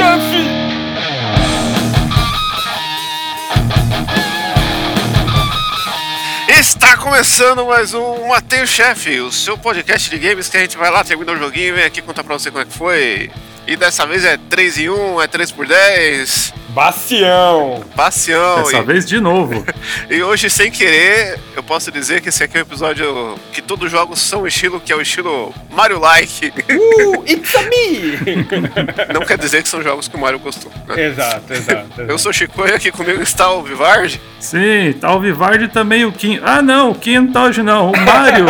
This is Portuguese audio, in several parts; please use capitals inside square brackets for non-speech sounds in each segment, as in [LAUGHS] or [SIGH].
chefe! Está começando mais um Mateio Chefe, o seu podcast de games que a gente vai lá, termina o joguinho e vem aqui contar pra você como é que foi. E dessa vez é 3 em 1, é 3 por 10. Bacião! Bacião. Dessa e, vez de novo. [LAUGHS] e hoje, sem querer, eu posso dizer que esse aqui é um episódio que todos os jogos são o estilo, que é o estilo Mario-like. Uh, [LAUGHS] it's a me! [LAUGHS] Não quer dizer que são jogos que o Mario gostou. né? exato, exato, exato. Eu sou o Chico e aqui comigo está o Vivard. Sim, tá o Vivardi também, o Kim. Ah, não, o Kim não tá hoje não, o Mario.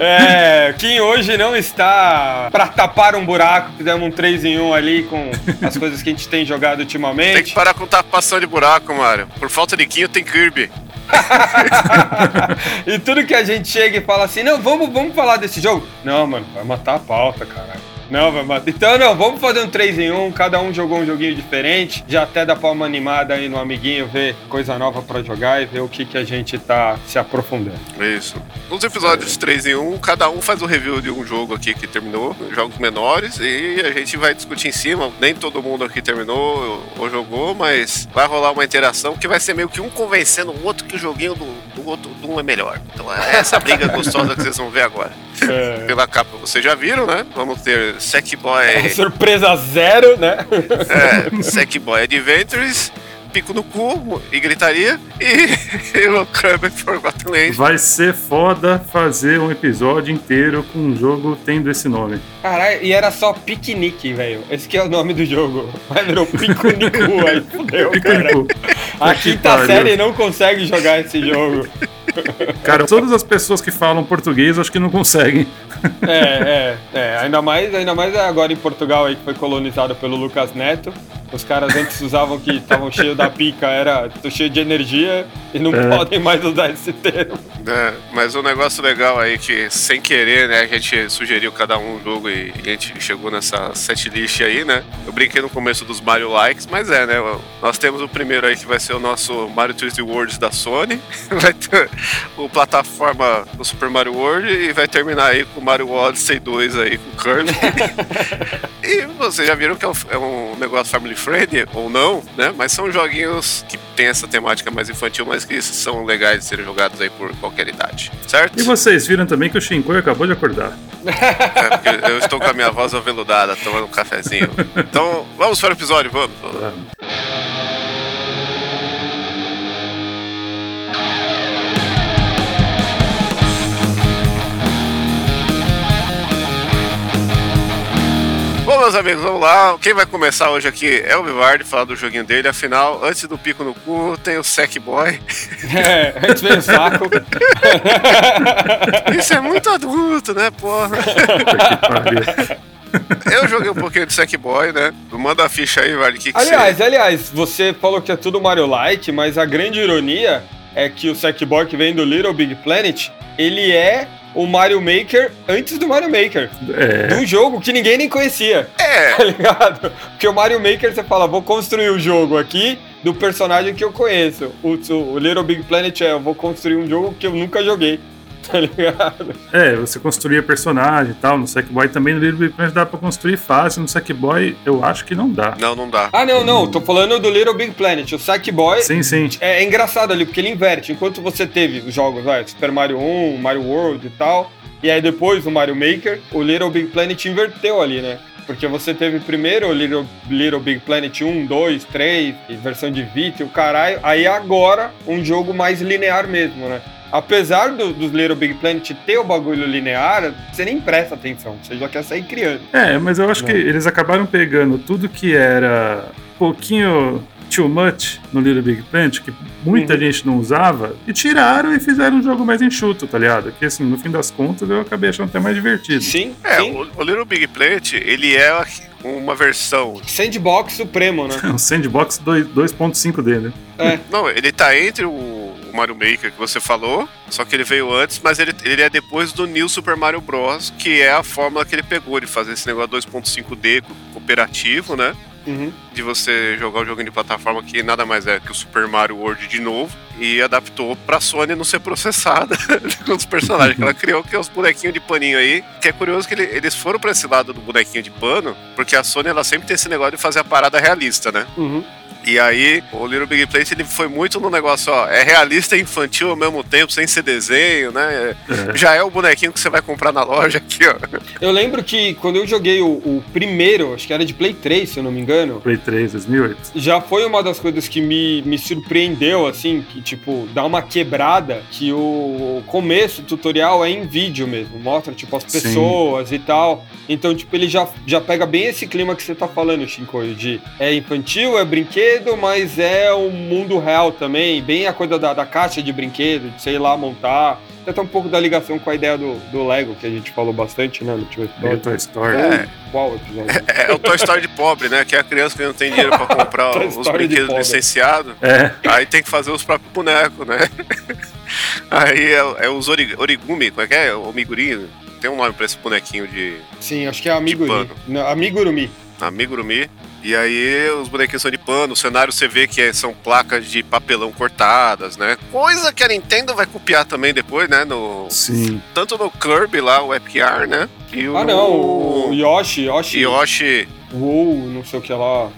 É, Kim hoje não está pra tapar um buraco, fizemos um 3 em 1 ali com as coisas que a gente tem jogado Tem que ultimamente. parar com tapação de buraco, Mario. Por falta de Quinho tem Kirby. [LAUGHS] e tudo que a gente chega e fala assim, não, vamos, vamos falar desse jogo. Não, mano, vai matar a pauta, caralho. Não, vai matar. Então, não, vamos fazer um 3 em 1, cada um jogou um joguinho diferente. Já até dá pra uma animada aí no amiguinho, ver coisa nova pra jogar e ver o que, que a gente tá se aprofundando. Isso. Nos episódios 3 em 1, cada um faz um review de um jogo aqui que terminou, jogos menores, e a gente vai discutir em cima. Nem todo mundo aqui terminou ou jogou, mas vai rolar uma interação que vai ser meio que um convencendo o outro que o joguinho do, do outro do um é melhor. Então é essa briga gostosa que vocês vão ver agora. [LAUGHS] É. Pela capa vocês já viram, né? Vamos ter Sackboy, Surpresa zero, né? é, Sackboy Adventures, Pico no cu e gritaria, e [LAUGHS] o Kirby Forgotten Land. Vai ser foda fazer um episódio inteiro com um jogo tendo esse nome. Caralho, e era só piquenique, velho. Esse que é o nome do jogo. Mas virou pico-nicu, aí [LAUGHS] fudeu, cara. A quinta série não consegue jogar esse jogo. Cara, todas as pessoas que falam português acho que não conseguem. É, é, é. Ainda mais, ainda mais agora em Portugal aí que foi colonizado pelo Lucas Neto. Os caras antes usavam que estavam cheios da pica, era tô cheio de energia e não É. podem mais usar esse termo. É, mas um negócio legal aí que, sem querer, né, a gente sugeriu cada um um jogo e, e a gente chegou nessa setlist aí, né? Eu brinquei no começo dos Mario Likes, mas é, né? Nós temos o primeiro aí que vai ser o nosso Mario 3D World da Sony, [LAUGHS] vai ter o plataforma do Super Mario World e vai terminar aí com o Mario Odyssey 2 aí com o Kirby. [LAUGHS] e vocês já viram que é um, é um negócio family friendly ou não, né? Mas são joguinhos que tem essa temática mais infantil, mas que são legais de serem jogados aí por qualquer idade, certo? E vocês viram também que o Shinkoi acabou de acordar. É, porque eu estou com a minha voz aveludada, tomando um cafezinho. [LAUGHS] Então, vamos para o episódio, vamos. Bom, meus amigos, vamos lá. Quem vai começar hoje aqui é o Vivardi, falar do joguinho dele. Afinal, antes do pico no cu, tem o Sackboy. [LAUGHS] É, antes veio o saco. [LAUGHS] Isso é muito adulto, né, porra? Eu joguei um pouquinho de Sackboy, né? Manda a ficha aí, Vivardi. O que, que Aliás, aliás, você falou que é tudo Mario Like, mas a grande ironia é que o Sackboy que vem do Little Big Planet, ele é o Mario Maker antes do Mario Maker. De É, um jogo que ninguém nem conhecia. É, [LAUGHS] Tá ligado? Porque o Mario Maker você fala, vou construir o jogo aqui do personagem que eu conheço. O, o Little Big Planet é, eu vou construir um jogo que eu nunca joguei. [LAUGHS] Tá ligado? é, você construía personagem e tal. No Sackboy também no Little Big Planet dá pra construir fácil. No Sackboy eu acho que não dá. não, não dá. Ah, não, não, tô falando do Little Big Planet. O Sackboy Sim, sim. É, é engraçado ali, porque ele inverte. Enquanto você teve os jogos, vai, Super Mario 1, Mario World e tal, e aí depois o Mario Maker, o Little Big Planet inverteu ali, né? Porque você teve primeiro o Little, Little Big Planet 1, 2, 3, e versão de Vita e o caralho, aí agora um jogo mais linear mesmo, né? Apesar do- dos Little Big Planet ter o bagulho linear, você nem presta atenção, você já quer sair criando. É, mas eu acho que eles acabaram pegando tudo que era um pouquinho too much no Little Big Planet, que muita Uhum. gente não usava, e tiraram e fizeram um jogo mais enxuto, tá ligado? Que assim, no fim das contas, eu acabei achando até mais divertido. Sim, É, sim. o, o Little Big Planet, ele é uma versão. Sandbox supremo, né? O [LAUGHS] Sandbox 2 2.5 dele. É. Não, ele tá entre o, o Mario Maker que você falou, só que ele veio antes, mas ele, ele é depois do New Super Mario Bros., que é a fórmula que ele pegou de fazer esse negócio 2.5D co- cooperativo, né? Uhum. de você jogar um joguinho de plataforma que nada mais é que o Super Mario World de novo e adaptou pra Sony não ser processada [LAUGHS] com os personagens que ela criou, que é os bonequinhos de paninho aí. Que é curioso que ele- eles foram pra esse lado do bonequinho de pano, porque a Sony ela sempre tem esse negócio de fazer a parada realista, né? Uhum. E aí, o Little Big Planet ele foi muito no negócio, ó, é realista e infantil ao mesmo tempo, sem ser desenho, né? É. Já é o bonequinho que você vai comprar na loja aqui, ó. Eu lembro que quando eu joguei o, o primeiro, acho que era de Play 3, se eu não me engano, Play 3, 2008. já foi uma das coisas que me, me surpreendeu, assim, que, tipo, dá uma quebrada, que o começo do tutorial é em vídeo mesmo, mostra, tipo, as Sim. pessoas e tal. Então, tipo, ele já, já pega bem esse clima que você tá falando, Shinkoio, de é infantil, é brinquedo, mas é o mundo real também, bem a coisa da, da caixa de brinquedo, de sei lá, montar. Até um pouco da ligação com a ideia do, do Lego, que a gente falou bastante, né, no último Meio episódio. Toy Story. É. Qual episódio? É, é o Toy Story de pobre, né? Que é a criança que não tem dinheiro pra comprar [LAUGHS] Toy os Story brinquedos licenciados. É, Aí tem que fazer os próprios bonecos, né? [LAUGHS] Aí é, é os ori- origumi, como é que é? O migurinho. Tem um nome pra esse bonequinho de Sim, acho que é. Não, Amigurumi. amigurumi. E aí os bonequinhos são de pano, o cenário você vê que é- são placas de papelão cortadas, né? Coisa que a Nintendo vai copiar também depois, né? No, sim. tanto no Kirby lá, o FR, né? E o Ah, não, o Yoshi, Yoshi, Yoshi. Woo, não sei o que lá.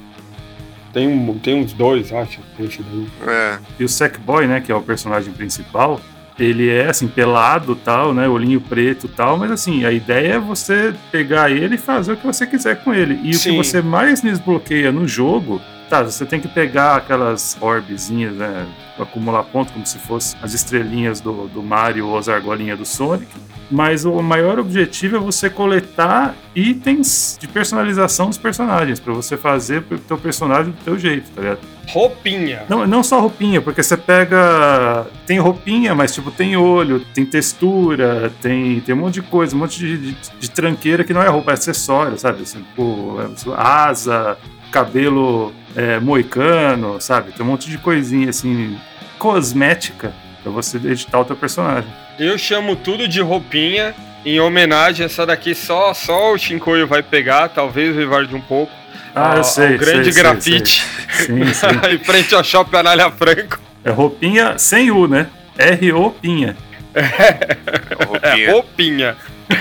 Tem, um, tem uns dois, acho, esse daí. É, E o Sackboy, né, que é o personagem principal, ele é assim, pelado tal, né? Olhinho preto tal, mas assim, a ideia é você pegar ele e fazer o que você quiser com ele. E o Sim. que você mais desbloqueia no jogo, tá, você tem que pegar aquelas orbezinhas, né? Acumular pontos como se fosse as estrelinhas do, do Mario ou as argolinhas do Sonic. Mas o maior objetivo é você coletar itens de personalização dos personagens, pra você fazer o teu personagem do teu jeito, tá ligado? Roupinha. Não, não só roupinha, porque você pega. Tem roupinha, mas tipo, tem olho, tem textura, tem, tem um monte de coisa, um monte de, de, de tranqueira que não é roupa, é acessório, sabe? Assim, tipo, é, asa, cabelo é, moicano, sabe? Tem um monte de coisinha assim, cosmética, pra você editar o teu personagem. Eu chamo tudo de roupinha. Em homenagem, essa daqui só, só o Shinkoio vai pegar, talvez o Rivarde um pouco. Ah, eu sei. ao grande sei, sei, grafite sei. Sim, sim. [LAUGHS] em frente ao Shopping Anália Franco. É roupinha sem U, né? R-O-pinha. É roupinha, [LAUGHS] roupinha.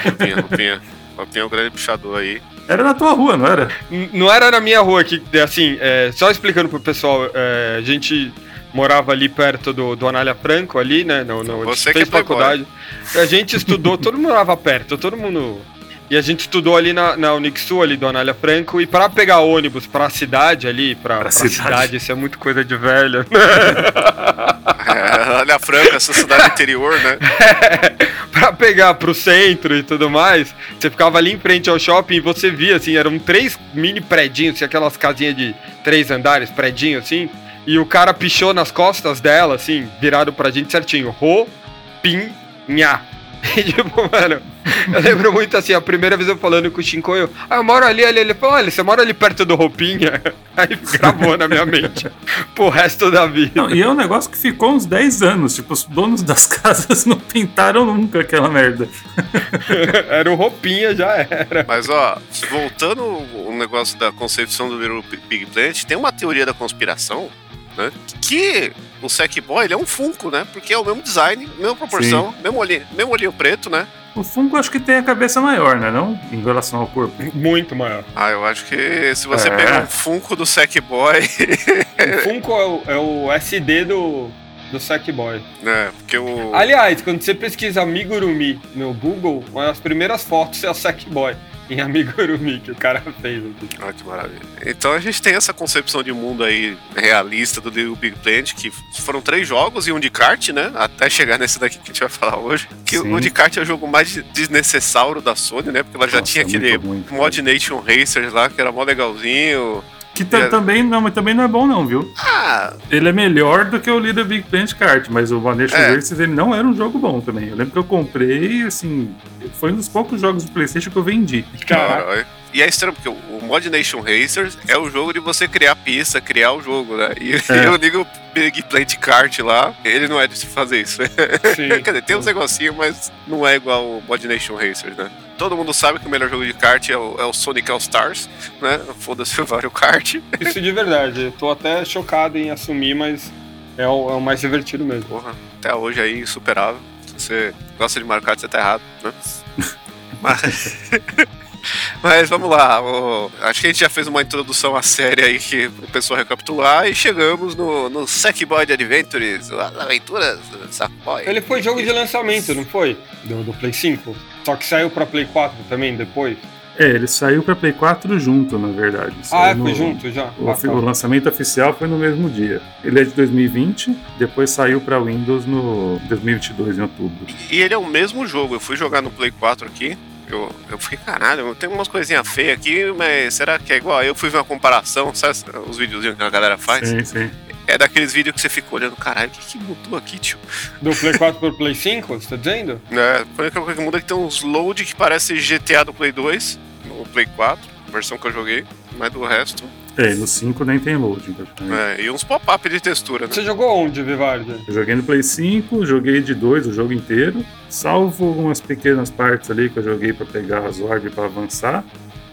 roupinha, roupinha. Roupinha é um grande puxador aí. Era na tua rua, não era? N- Não era na minha rua aqui, assim, é, só explicando pro pessoal, é, a gente morava ali perto do, do Anália Franco, ali, né? No, no, Você fez que é faculdade. A gente estudou, todo mundo morava perto, todo mundo. E a gente estudou ali na, na Unixul, ali do Anália Franco, e pra pegar ônibus pra cidade ali, pra, Pra pra cidade. cidade. isso é muito coisa de velho. É, olha a Franca, essa cidade interior, né? [LAUGHS] pra pegar pro centro e tudo mais, você ficava ali em frente ao shopping e você via, assim, eram três mini predinhos, assim, aquelas casinhas de três andares, predinho, assim, e o cara pichou nas costas dela, assim, virado pra gente certinho, ro, pin, nha. [LAUGHS] E, tipo, mano, eu lembro muito assim, a primeira vez eu falando com o Shinkoio, ah, eu moro ali, ali, ele falou, olha, você mora ali perto do Roupinha? [LAUGHS] Aí gravou na minha mente [LAUGHS] pro resto da vida. Não, e é um negócio que ficou uns 10 anos. Tipo, os donos das casas não pintaram nunca aquela merda. Era o Roupinha, já era. Mas ó, voltando o negócio da concepção do Little Big Planet, tem uma teoria da conspiração, né? Que o Sackboy ele é um Funko, né? Porque é o mesmo design, mesma proporção, mesmo olhinho, mesmo olhinho preto, né? O fungo acho que tem a cabeça maior, né? Não em relação ao corpo. Muito maior. Ah, eu acho que se você É. pegar um Funko do Sackboy, O Funko é o, é o SD do, do Sackboy. [LAUGHS] né? Porque o. Aliás, quando você pesquisa Amigurumi no Google, uma das primeiras fotos é o Sackboy em Amigurumi que o cara fez. aqui. Ah, que maravilha. Então a gente tem essa concepção de mundo aí realista do Little Big Planet, que foram três jogos e um de kart, né? Até chegar nesse daqui que a gente vai falar hoje. Que Sim. o de kart é o jogo mais desnecessário da Sony, né? Porque ela já Nossa, tinha aquele muito cara. Mod Nation Racers lá, que era mó legalzinho. Que É. também, não, mas também não é bom, não, viu? Ah, Ele é melhor do que o Little Big Planet Kart, mas o Vanessa É. Races ele não era um jogo bom também. Eu lembro que eu comprei, assim, foi um dos poucos jogos do PlayStation que eu vendi. Caralho. E é estranho, porque o Mod Nation Racers é o jogo de você criar pista, criar o jogo, né? E, É. e o Nigel Big Plant Kart lá, ele não é de se fazer isso. [LAUGHS] Sim. Quer dizer, tem uns negocinhos, mas não é igual o Mod Nation Racers, né? Todo mundo sabe que o melhor jogo de kart é o, é o Sonic All Stars, né? Foda-se [LAUGHS] o Mario Kart. Isso de verdade. Eu tô até chocado em assumir, mas é o, é o mais divertido mesmo. Porra, até hoje aí, insuperável. Se você gosta de Mario Kart, você tá errado, né? [LAUGHS] Mas, mas vamos lá. o- acho que a gente já fez uma introdução à série aí que o pessoal recapitular e chegamos no, no Sackboy Adventures, as aventuras do Sackboy. Ele foi jogo de lançamento, não foi? Do, do Play 5. Só que saiu pra Play 4 também depois. É, ele saiu pra Play 4 junto, na verdade. Ah, Saiu é, foi no- junto já. O, Ah, tá. o lançamento oficial foi no mesmo dia. Ele é de 2020, depois saiu pra Windows no 2022, em outubro. E ele é o mesmo jogo. Eu fui jogar no Play 4 aqui. Eu, eu fui, caralho, tem umas coisinhas feias aqui, mas será que é igual? Eu fui ver uma comparação, sabe os videozinhos que a galera faz? Sim, sim. É daqueles vídeos que você fica olhando, caralho, o que, que mudou aqui, tio? Do Play 4 pro Play 5, você tá dizendo? [LAUGHS] É, a única coisa que muda é que tem uns load que parece GTA do Play 2, no Play 4, versão que eu joguei, mas do resto. É, no 5 nem tem loading, praticamente. É, e uns pop-up de textura, né? Você jogou onde, Vivardi? Eu joguei no Play 5, joguei de 2 o jogo inteiro, salvo algumas pequenas partes ali que eu joguei pra pegar as orbes pra avançar.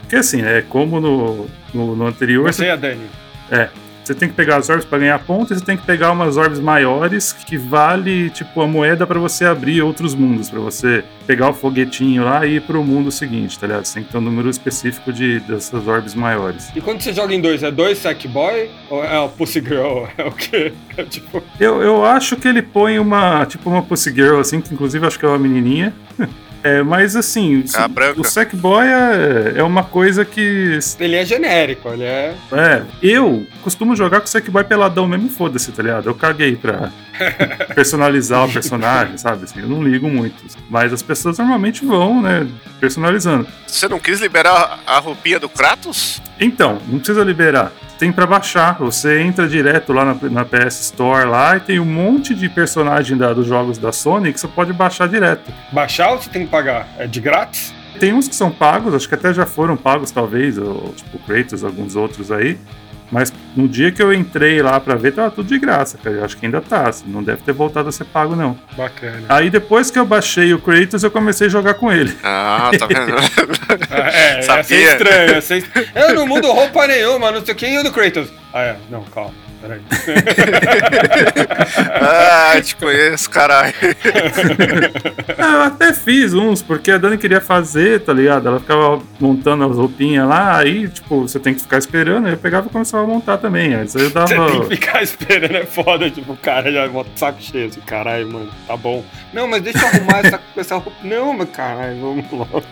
Porque assim, é como no, no, no anterior, Você e a Dani. Você tem que pegar as orbes para ganhar ponto e você tem que pegar umas orbes maiores que vale tipo a moeda para você abrir outros mundos, para você pegar o foguetinho lá e ir pro mundo seguinte, tá ligado? Você tem que ter um número específico de dessas orbes maiores. E quando você joga em dois, é dois Sackboy? Ou é o Pussy Girl? [LAUGHS] É o quê? É tipo. Eu, eu acho que ele põe uma tipo uma Pussy Girl assim, que inclusive acho que é uma menininha. [LAUGHS] É, mas assim, A branca. o Sackboy é, é uma coisa que Ele é genérico, ele é. É, eu costumo jogar com o Sackboy peladão mesmo, foda-se, tá ligado? Eu caguei pra [LAUGHS] personalizar o personagem, sabe? Assim, eu não ligo muito. Mas as pessoas normalmente vão, né, personalizando. Você não quis liberar a roupinha do Kratos? Então, não precisa liberar. Tem pra baixar. Você entra direto lá na, na PS Store lá e tem um monte de personagem da- dos jogos da Sony que você pode baixar direto. Baixar ou você tem que pagar? É de grátis? Tem uns que são pagos, acho que até já foram pagos, talvez, ou, tipo Kratos, alguns outros aí. Mas no dia que eu entrei lá pra ver, tava tudo de graça, cara. Eu acho que ainda tá, assim, não deve ter voltado a ser pago, não. Bacana. Aí depois que eu baixei o Kratos, eu comecei a jogar com ele. Ah, tá vendo? [LAUGHS] É, é, Sabia. ia ser estranho. Ia ser... Eu não mudo roupa nenhuma, não sei quem e o do Kratos. Ah, é. Não, calma. Peraí. [LAUGHS] ah, te conheço, caralho. Ah, eu até fiz uns, porque a Dani queria fazer, tá ligado? Ela ficava montando as roupinhas lá, aí, tipo, você tem que ficar esperando, aí eu pegava e começava a montar também. Aí eu dava. Você tem que ficar esperando, é foda. Tipo, o cara já bota o saco cheio. Assim, caralho, mano, tá bom. Não, mas deixa eu arrumar essa, [LAUGHS] essa roupa. Não, mas caralho, vamos logo.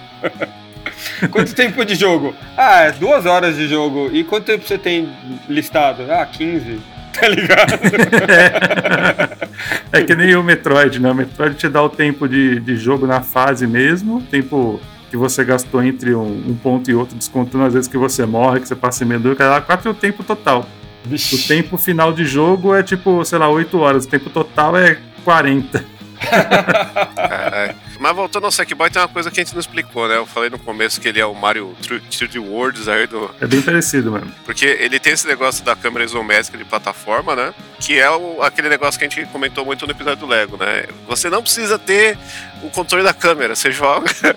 [LAUGHS] Quanto tempo de jogo? Ah, é duas horas de jogo. E quanto tempo você tem listado? Ah, 15. [LAUGHS] Tá ligado? [LAUGHS] É que nem o Metroid, né? O Metroid te dá o tempo de, de jogo na fase mesmo, tempo que você gastou entre um, um ponto e outro, descontando as vezes que você morre, que você passa em medo, cada quatro é o tempo total. O Vixe. tempo final de jogo é tipo, sei lá, 8 horas, o tempo total é 40. Caralho. Mas voltando ao Sackboy, tem uma coisa que a gente não explicou, né? Eu falei no começo que ele é o Mario 3D Worlds aí do. É bem parecido mesmo. Porque ele tem esse negócio da câmera isométrica de plataforma, né? Que é o- aquele negócio que a gente comentou muito no episódio do Lego, né? Você não precisa ter o controle da câmera, você joga [LAUGHS]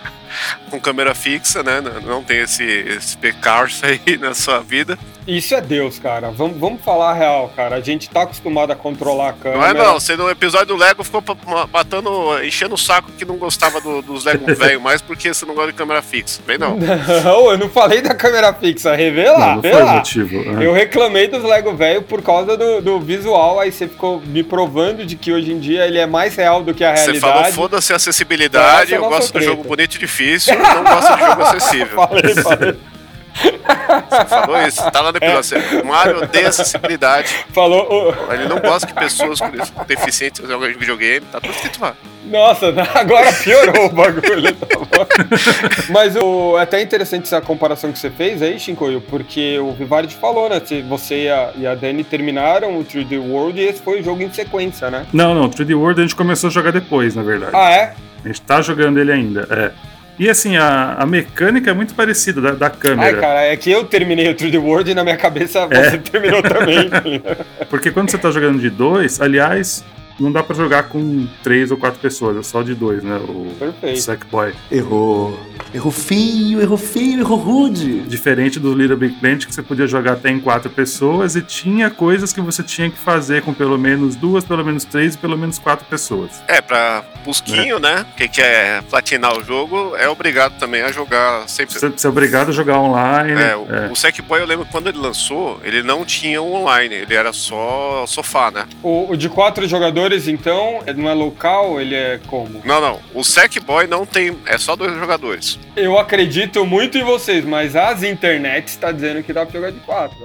com câmera fixa, né? Não- tem esse, esse pecarce [LAUGHS] aí na sua vida. Isso é Deus, cara. Vamos, vamos falar a real, cara. A gente tá acostumado a controlar a câmera. Não é não, você no episódio do Lego ficou matando, enchendo o saco que não gostava do- dos Lego [LAUGHS] velho mais porque você não gosta de câmera fixa. Bem não. Não, eu não falei da câmera fixa. Revela, não, não foi motivo. né? Eu reclamei dos Lego velho por causa do, do visual, aí você ficou me provando de que hoje em dia ele é mais real do que a Você falou, realidade. foda-se a acessibilidade, é eu gosto do treta. jogo bonito e difícil, não gosto de jogo [LAUGHS] acessível. falei, falei. [LAUGHS] Você falou isso, tá lá no episódio. Você- Mario odeia acessibilidade. Falou. Ele não gosta que pessoas com deficientes jogam videogame, tá tudo escrito lá. Nossa, [LAUGHS] agora piorou o bagulho. tá bom? Mas o, é até interessante essa comparação que você fez aí, Shinkoio, porque o Vivardi falou, né? se Você e a, e a Dani terminaram o 3D World e esse foi o jogo em sequência, né? Não, não, 3D World a gente começou a jogar depois, na verdade. Ah, é? A gente tá jogando ele ainda, é. E assim, a, a mecânica é muito parecida da, da câmera. Ai, cara, é que eu terminei o 3D World e na minha cabeça É. você terminou também. [LAUGHS] Porque quando você tá jogando de dois, aliás, não dá pra jogar com três ou quatro pessoas, é só de dois, né? O Perfeito. Sackboy. Errou. Errou feio, errou feio, errou rude. Diferente do Little Big Planet, que você podia jogar até em quatro pessoas e tinha coisas que você tinha que fazer com pelo menos duas, pelo menos três e pelo menos quatro pessoas. É, pra Busquinho, né? Quem quer platinar o jogo é obrigado também a jogar sempre. Você, você é obrigado a jogar online. É, o, é. o Sackboy, eu lembro que quando ele lançou, ele não tinha o online, ele era só sofá, né? O, o de quatro jogadores, então, é- não é local, ele é como? Não, não. O Sackboy não tem. É só dois jogadores. Eu acredito muito em vocês, mas as internets está dizendo que dá pra jogar de quatro.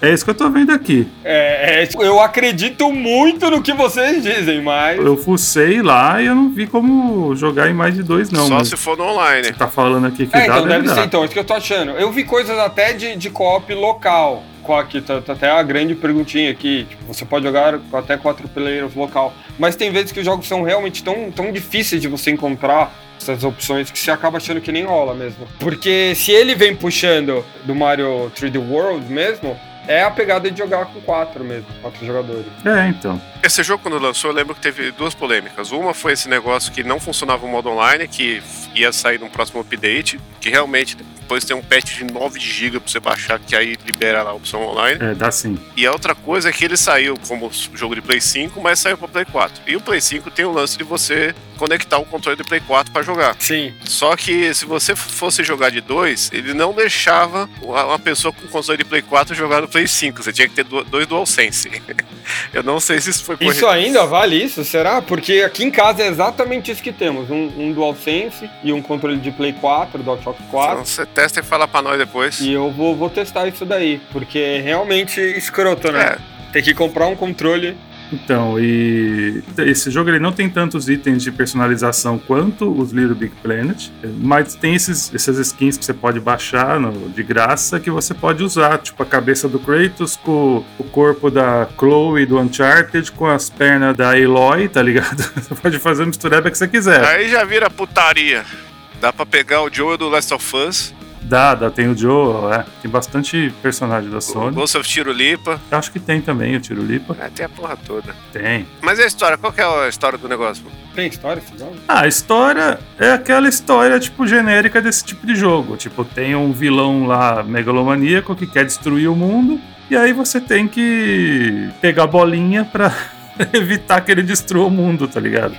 É isso que eu tô vendo aqui. É, é, eu acredito muito no que vocês dizem, mas. Eu fucei lá e eu não vi como jogar em mais de dois, não. só mas se for no online. você tá falando aqui que É, dá, então deve dar. ser então, é isso que eu tô achando. Eu vi coisas até de, de co-op local. Aqui tá, tá até a grande perguntinha aqui. Tipo, você pode jogar até quatro players local. Mas tem vezes que os jogos são realmente tão, tão difíceis de você encontrar essas opções que você acaba achando que nem rola mesmo. Porque se ele vem puxando do Mario 3D World mesmo, é a pegada de jogar com quatro mesmo, quatro jogadores. É, então. Esse jogo, quando lançou, eu lembro que teve duas polêmicas. Uma foi esse negócio que não funcionava o modo online, que ia sair num próximo update, que realmente depois tem um patch de 9 GB pra você baixar, que aí libera lá a opção online. É, dá sim. E a outra coisa é que ele saiu como jogo de Play 5, mas saiu pra Play 4. E o Play 5 tem o lance de você conectar o controle do Play 4 pra jogar. Sim. Só que se você fosse jogar de dois, ele não deixava uma pessoa com controle de Play 4 jogar no Play 5. Você tinha que ter dois DualSense. [LAUGHS] Eu não sei se isso foi Isso ainda vale isso? Será? Porque aqui em casa é exatamente isso que temos: um, um DualSense e um controle de Play 4, DualShock 4. Então você testa e fala pra nós depois. E eu vou, vou testar isso daí, porque é realmente escroto, né? É, Tem que comprar um controle. Então, e esse jogo ele não tem tantos itens de personalização quanto os Little Big Planet, mas tem esses, essas skins que você pode baixar no- de graça que você pode usar, tipo a cabeça do Kratos com o corpo da Chloe do Uncharted com as pernas da Aloy, tá ligado? [LAUGHS] Você pode fazer a mistureba que você quiser. Aí já vira putaria. Dá pra pegar o Joe do Last of Us, Dá, dá, tem o Joe, é, tem bastante personagem da o Sony. Ghost of Tirulipa. Eu acho que tem também o Tirulipa. É, tem a porra toda. Tem. Mas e a história? Qual que é a história do negócio? Tem história jogo? Ah, a história é aquela história, tipo, genérica desse tipo de jogo. Tipo, tem um vilão lá megalomaníaco que quer destruir o mundo, e aí você tem que pegar bolinha pra [LAUGHS] evitar que ele destrua o mundo, tá ligado?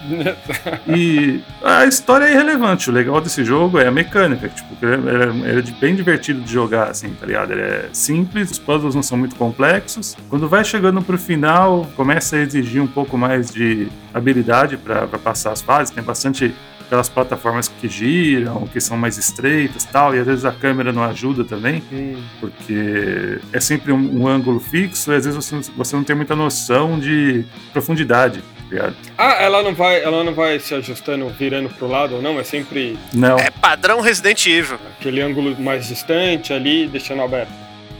E a história é irrelevante. O legal desse jogo é a mecânica. Tipo, ele é, é de- bem divertido de jogar, assim, tá ligado? Ele é simples, os puzzles não são muito complexos. Quando vai chegando pro final, começa a exigir um pouco mais de habilidade pra passar as fases. Tem bastante aquelas plataformas que giram, que são mais estreitas tal, e às vezes a câmera não ajuda também, Hum. porque é sempre um, um ângulo fixo e às vezes você, você não tem muita noção de profundidade, tá? Ah, ela não vai, ela não vai se ajustando, virando pro lado ou não? É sempre Não. É padrão Resident Evil. aquele ângulo mais distante ali, deixando aberto.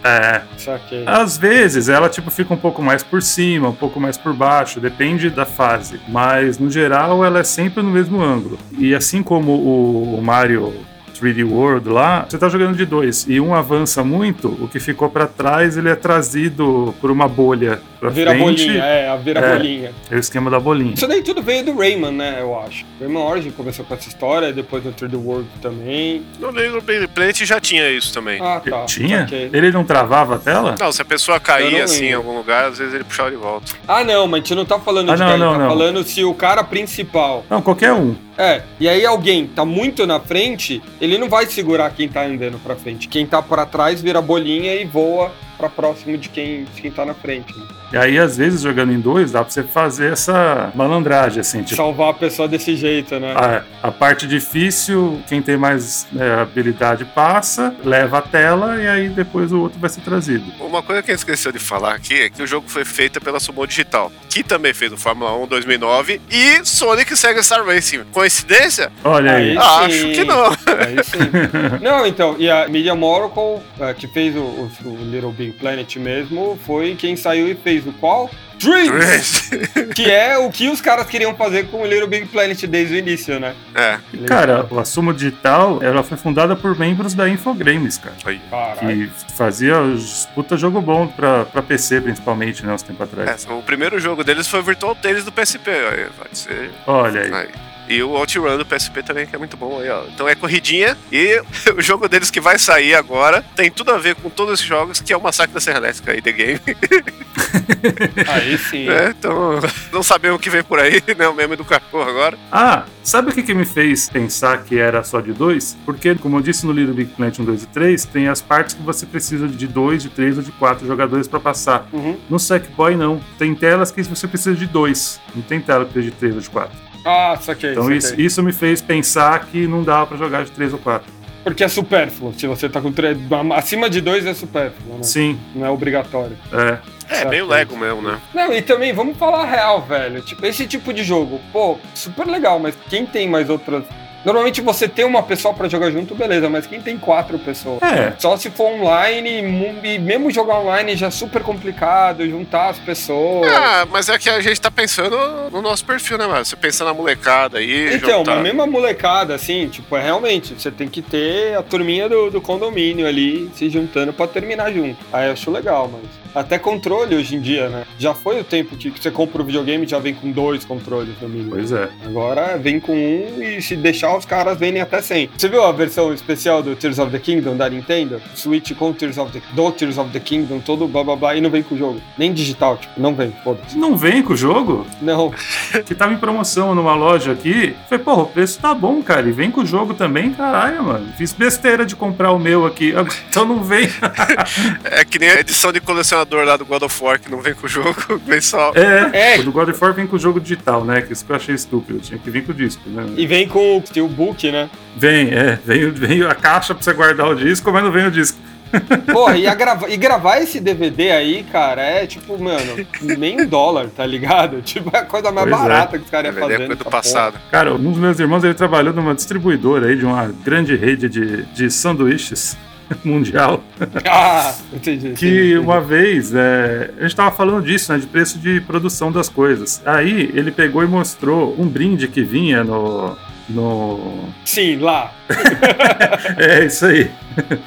É, Saquei. Às vezes ela tipo fica um pouco mais por cima, um pouco mais por baixo, depende da fase. Mas no geral ela é sempre no mesmo ângulo. E assim como o, Mario 3D World lá, você tá jogando de dois e um avança muito, o que ficou pra trás ele é trazido por uma bolha pra Vira frente. bolinha, é, a vira É. bolinha. É o esquema da bolinha. Isso daí tudo veio do Rayman, né, eu acho. Rayman Origin começou com essa história, depois do 3D World também. No Big Planet já tinha isso também. Ah, tá. Tinha? saquei. Ele não travava a tela? Não, se a pessoa caía assim em algum lugar, às vezes ele puxava de volta. Ah, não, mas a gente não tá falando Ah, de não, cair, não, tá não. falando se o cara principal. Não, qualquer um. É, e aí alguém tá muito na frente, ele não vai segurar quem tá andando pra frente. Quem tá pra trás vira bolinha e voa pra próximo de quem, de quem tá na frente. né? E aí, às vezes, jogando em dois, dá pra você fazer essa malandragem, assim, tipo. Salvar a pessoa desse jeito, né? A, a parte difícil, quem tem mais né, habilidade passa, leva a tela e aí depois o outro vai ser trazido. Uma coisa que a gente esqueceu de falar aqui é que o jogo foi feito pela Sumo Digital, que também fez o Fórmula 1 2009 e Sonic Sega Star Racing. Coincidência? Olha aí. Aí Ah, acho que não. Aí sim. [LAUGHS] Não, então, e a Media Molecule, eh, que fez o, o- o Little Big Big Planet mesmo foi quem saiu e fez o qual? Dreams! [LAUGHS] que é o que os caras queriam fazer com o Little Big Planet desde o início, né? É. E, cara, a Sumo Digital, ela foi fundada por membros da Infogrames, cara. Aí. Que fazia os puta jogo bom pra, pra PC, principalmente, né, uns tempos atrás. É, o primeiro jogo deles foi o Virtual Tales do PSP. Aí, pode ser. Olha aí. Aí. E o OutRun do PSP também, que é muito bom aí, ó. Então é corridinha. E [LAUGHS] o jogo deles que vai sair agora tem tudo a ver com todos esses jogos, que é o Massacre da Serra Elétrica aí, The Game. [LAUGHS] Aí sim. [LAUGHS] É, então, não sabemos o que vem por aí, né? O meme do cachorro agora. Ah, sabe o que, que me fez pensar que era só de dois? Porque, como eu disse no Little Big Planet 1, 2 e 3, tem as partes que você precisa de dois, de três ou de quatro jogadores pra passar. Uhum. No Sackboy, não. Tem telas que você precisa de dois. Não tem tela que precisa de três ou de quatro. Ah, saquei. Então saquei. isso, isso me fez pensar que não dava pra jogar de três ou quatro. Porque é supérfluo. Se você tá com três. Acima de dois é supérfluo, né? Sim, Não é obrigatório. é. É, meio Lego mesmo, né? Não, e também, vamos falar a real, velho. Tipo, esse tipo de jogo, pô, super legal, mas quem tem mais outras. Normalmente você tem uma pessoa pra jogar junto, beleza, mas quem tem quatro pessoas? É. Só se for online, e mesmo jogar online já é super complicado, juntar as pessoas. Ah, mas é que a gente tá pensando no nosso perfil, né, mano? Você pensa na molecada aí, Então, juntar- mas mesmo a molecada, assim, tipo, é realmente, você tem que ter a turminha do, do condomínio ali se juntando pra terminar junto. Aí eu acho legal, mas. Até controle hoje em dia, né? Já foi o tempo que você compra o videogame e já vem com dois controles no mínimo. Pois é. Agora vem com um e se deixar os caras vendem até 100. Você viu a versão especial do Tears of the Kingdom da Nintendo? Switch com Tears of the, do Tears of the Kingdom, todo blá blá blá, e não vem com o jogo. Nem digital, tipo, não vem, foda-se. Não vem com o jogo? Não. [LAUGHS] Que tava em promoção numa loja aqui. Falei, porra, o preço tá bom, cara. E vem com o jogo também, caralho, mano. Fiz besteira de comprar o meu aqui. [LAUGHS] Então não vem. [LAUGHS] É que nem a edição de colecionador lá do God of War, que não vem com o jogo, [LAUGHS] vem só. É, É. o do God of War vem com o jogo digital, né? Que isso que eu achei estúpido. Tinha que vir com o disco, né? E vem com o Steelbook, né? Vem, é. Vem, vem a caixa pra você guardar o disco, mas não vem o disco. [LAUGHS] Porra, e, a grava- e gravar esse DVD aí, cara, é tipo, mano, nem um dólar, tá ligado? [LAUGHS] Tipo, é a coisa mais Pois é. barata que os caras iam DVD fazer. é coisa do passado. Cara, um dos meus irmãos, ele trabalhou numa distribuidora aí de uma grande rede de, de sanduíches [LAUGHS] mundial. Ah, entendi. Que entendi. uma vez é, a gente tava falando disso, né? De preço de produção das coisas. Aí ele pegou e mostrou um brinde que vinha no. No. Sim, lá. [LAUGHS] É, isso aí.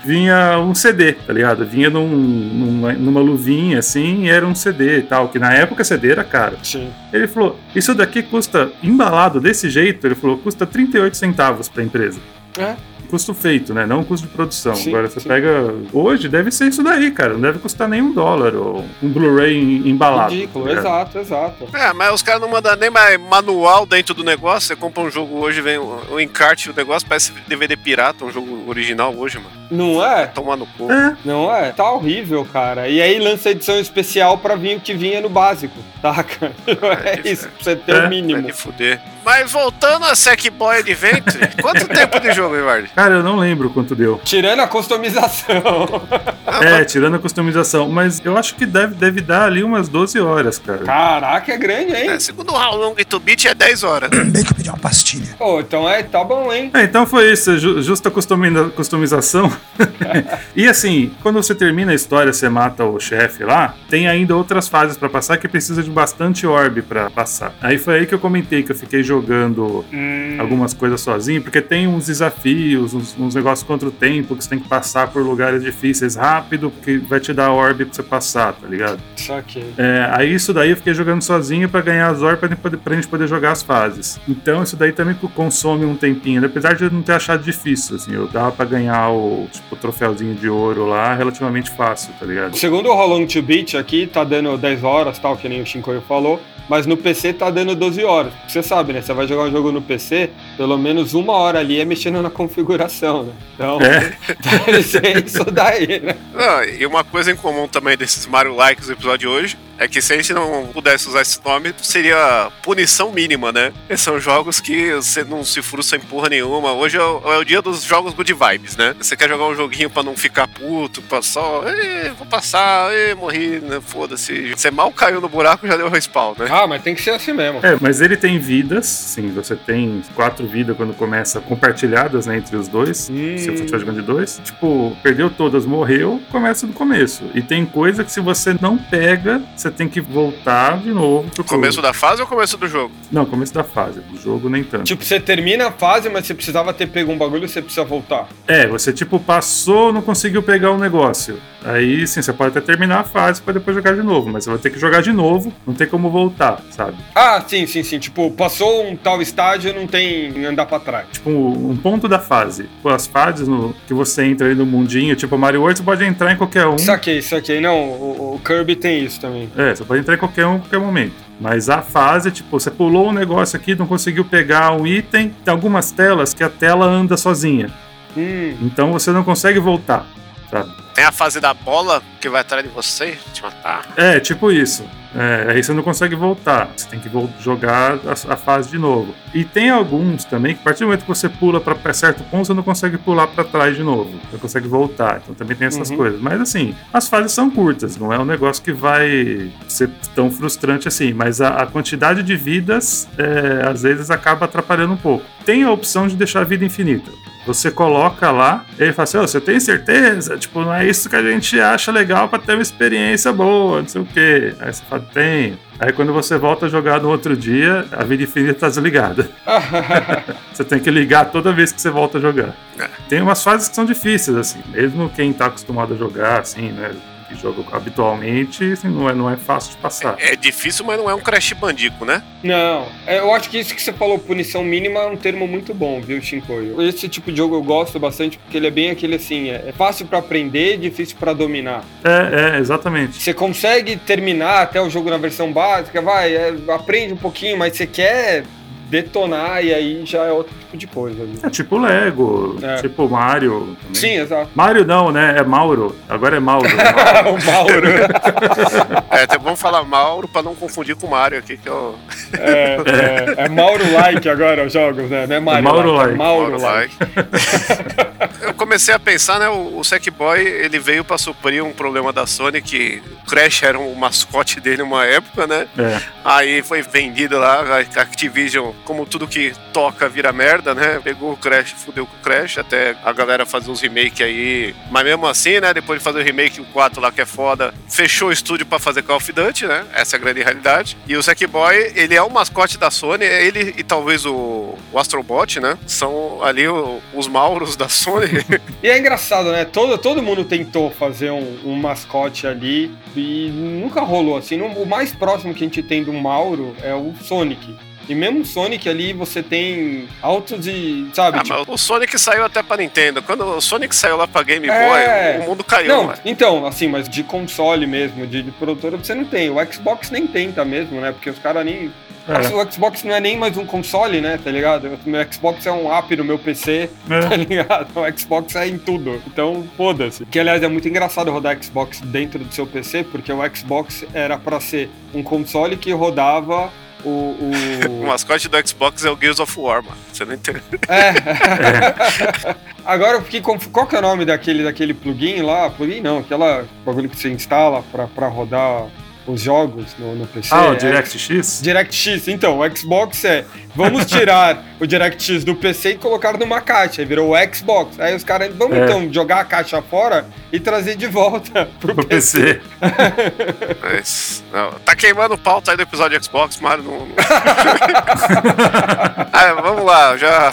Vinha um CD, tá ligado? Vinha num- numa, numa luvinha assim e era um CD e tal, que na época CD era caro. Sim. Ele falou: Isso daqui custa, embalado desse jeito, ele falou: custa 38 centavos pra empresa. É. Custo feito, né? Não custo de produção. Sim, Agora você sim. pega. Hoje deve ser isso daí, cara. Não deve custar nem um dólar ou um Blu-ray em- embalado. Ridículo, tá ligado? exato, exato. É, mas os caras não mandam nem mais manual dentro do negócio. Você compra um jogo hoje, vem o, o encarte do negócio, parece DVD pirata, um jogo original hoje, mano. Não é? Tomar no cu. É, Não é? Tá horrível, cara. E aí lança edição especial pra vir o que vinha no básico, tá, cara? [LAUGHS] É É, isso, pra você ter é, o Vai mínimo. de fuder. Mas voltando a Sackboy Adventure, quanto tempo de jogo, Eduardo? Cara, eu não lembro quanto deu. Tirando a customização. [LAUGHS] É, tirando a customização. Mas eu acho que deve, deve dar ali umas 12 horas, cara. Caraca, é grande, hein? É, segundo o How Long to Beat é 10 horas. Bem que eu pedi uma pastilha. Pô, então é, tá bom, hein? É, então foi isso, ju- justa customiza- customização. [LAUGHS] e assim, quando você termina a história, você mata o chefe lá, tem ainda outras fases pra passar que precisa de bastante orbe pra passar. Aí foi aí que eu comentei que eu fiquei jogando Hum, algumas coisas sozinho, porque tem uns desafios, uns, uns negócios contra o tempo que você tem que passar por lugares difíceis rápido, porque vai te dar orbe pra você passar, tá ligado? saquei. É, aí isso daí eu fiquei jogando sozinho pra ganhar as horas pra, gente poder- pra gente poder jogar as fases. Então isso daí também consome um tempinho, apesar de eu não ter achado difícil, assim, eu dava pra ganhar o, tipo, o troféuzinho de ouro lá relativamente fácil, tá ligado? Segundo o How Long to Beat aqui, tá dando 10 horas, tal, que nem o Shinkoio falou. Mas no PC tá dando 12 horas. Você sabe, né? Você vai jogar um jogo no PC, pelo menos uma hora ali é mexendo na configuração, né? Então, É. deve [LAUGHS] ser isso daí, né? Não, e uma coisa em comum também desses Mario Likes do episódio de hoje É que se a gente não pudesse usar esse nome, seria punição mínima, né? Esses são jogos que você não se frustra em porra nenhuma. Hoje é o, é o dia dos jogos good vibes, né? Você quer jogar um joguinho pra não ficar puto, pra só, "Ê, vou passar, ê, morri, né? Foda-se. Você mal caiu no buraco, já deu respawn, né? Ah, mas tem que ser assim mesmo. É, mas ele tem vidas, sim, você tem quatro vidas quando começa compartilhadas né, entre os dois. Hum. Se você estiver jogando de dois, tipo, perdeu todas, morreu, começa do começo. E tem coisa que se você não pega, você tem que voltar de novo pro Começo da fase ou começo do jogo? Não, começo da fase. Do jogo nem tanto. Tipo, você termina a fase, mas você precisava ter pego um bagulho, você precisa voltar. É, você tipo passou, não conseguiu pegar o negócio. Aí sim, você pode até terminar a fase pra depois jogar de novo, mas você vai ter que jogar de novo, não tem como voltar, sabe? Ah, sim, sim, sim. Tipo, passou um tal estágio, não tem andar pra trás. Tipo, um ponto da fase. Tipo, as fases no, que você entra aí no mundinho, tipo Mario World, você pode entrar em qualquer um. Saquei, saquei. Não, o, o Kirby tem isso também. É, você pode entrar em qualquer um, qualquer momento. Mas a fase, tipo, você pulou um negócio aqui, não conseguiu pegar um item. Tem algumas telas que a tela anda sozinha. Hum. Então você não consegue voltar, sabe? Tem a fase da bola que vai atrás de você, te matar. É, tipo isso. É, aí você não consegue voltar. Você tem que jogar a, a fase de novo. E tem alguns também que, a partir do momento que você pula para certo ponto, você não consegue pular para trás de novo. Você consegue voltar. Então também tem essas Uhum. coisas. Mas assim, as fases são curtas. Não é um negócio que vai ser tão frustrante assim. Mas a, a quantidade de vidas, é, às vezes, acaba atrapalhando um pouco. Tem a opção de deixar a vida infinita. Você coloca lá, ele fala assim: "Ô, você tem certeza? Tipo, não é isso que a gente acha legal pra ter uma experiência boa, não sei o quê. Aí você fala: tenho. Aí quando você volta a jogar no outro dia, a vida infinita tá desligada. [LAUGHS] Você tem que ligar toda vez que você volta a jogar. Tem umas fases que são difíceis, assim. Mesmo quem tá acostumado a jogar, assim, né? Que joga habitualmente, assim, não, é, não é fácil de passar. É difícil, mas não é um Crash Bandico, né? Não, é, eu acho que isso que você falou, punição mínima, é um termo muito bom, viu, Shinkoio? Esse tipo de jogo eu gosto bastante porque ele é bem aquele assim, é, é fácil pra aprender, difícil pra dominar. É, é, exatamente. Você consegue terminar até o jogo na versão básica, vai, é, aprende um pouquinho, mas você quer detonar e aí já é outro tipo de coisa. viu? É tipo Lego, É. tipo Mario. Também. Sim, exato. Mario não, né? É Mauro. Agora é Mauro. [LAUGHS] o Mauro. É, até vamos falar Mauro pra não confundir com o Mario aqui, que é o É, é, é Mauro-like agora os jogos, né? Não é Mario. Mauro-like. É Mauro Mauro-like. Like. [LAUGHS] Comecei a pensar, né? O, o Sackboy ele veio pra suprir um problema da Sony que o Crash era um mascote dele uma época, né? é. Aí foi vendido lá, a Activision, como tudo que toca vira merda, né? Pegou o Crash, fudeu com o Crash, até a galera fazer uns remake aí. Mas mesmo assim, né? Depois de fazer o remake, o 4 lá que é foda, fechou o estúdio pra fazer Call of Duty, né? Essa é a grande realidade. E o Sackboy, ele é o mascote da Sony, é ele e talvez o, o Astrobot, né? São ali o- os Mauros da Sony. [LAUGHS] [LAUGHS] E é engraçado, né? Todo, todo mundo tentou fazer um, um mascote ali e nunca rolou assim. No- O mais próximo que a gente tem do Mauro é o Sonic. E mesmo o Sonic ali você tem altos e. Sabe? Ah, tipo, mas o Sonic saiu até pra Nintendo. Quando o Sonic saiu lá pra Game É. Boy, o mundo caiu, não, mano. então, assim, mas de console mesmo, de, de produtora, você não tem. O Xbox nem tenta mesmo, né? Porque os caras nem. É. O Xbox não é nem mais um console, né? Tá ligado? O meu Xbox é um app no meu PC, [LAUGHS] tá É. ligado? O Xbox é em tudo. Então, foda-se. Que, aliás, é muito engraçado rodar Xbox dentro do seu PC, porque o Xbox era pra ser um console que rodava o. o... [LAUGHS] O mascote do Xbox é o Gears of War, mano. Você não entende? É. [LAUGHS] Agora eu fiquei confuso. Qual que é o nome daquele, daquele plugin lá? Plugin não, aquela bagulho que você instala pra, pra rodar os jogos no, no PC. Ah, o É- DirectX? DirectX, então, o Xbox é vamos tirar o DirectX do PC e colocar numa caixa, aí virou o Xbox. Aí os caras, vamos É. então jogar a caixa fora e trazer de volta [LAUGHS] pro, Pro PC. PC. Mas, não, tá queimando o pauta aí do episódio Xbox, Mario. Não, não... [LAUGHS] ah, vamos lá, já.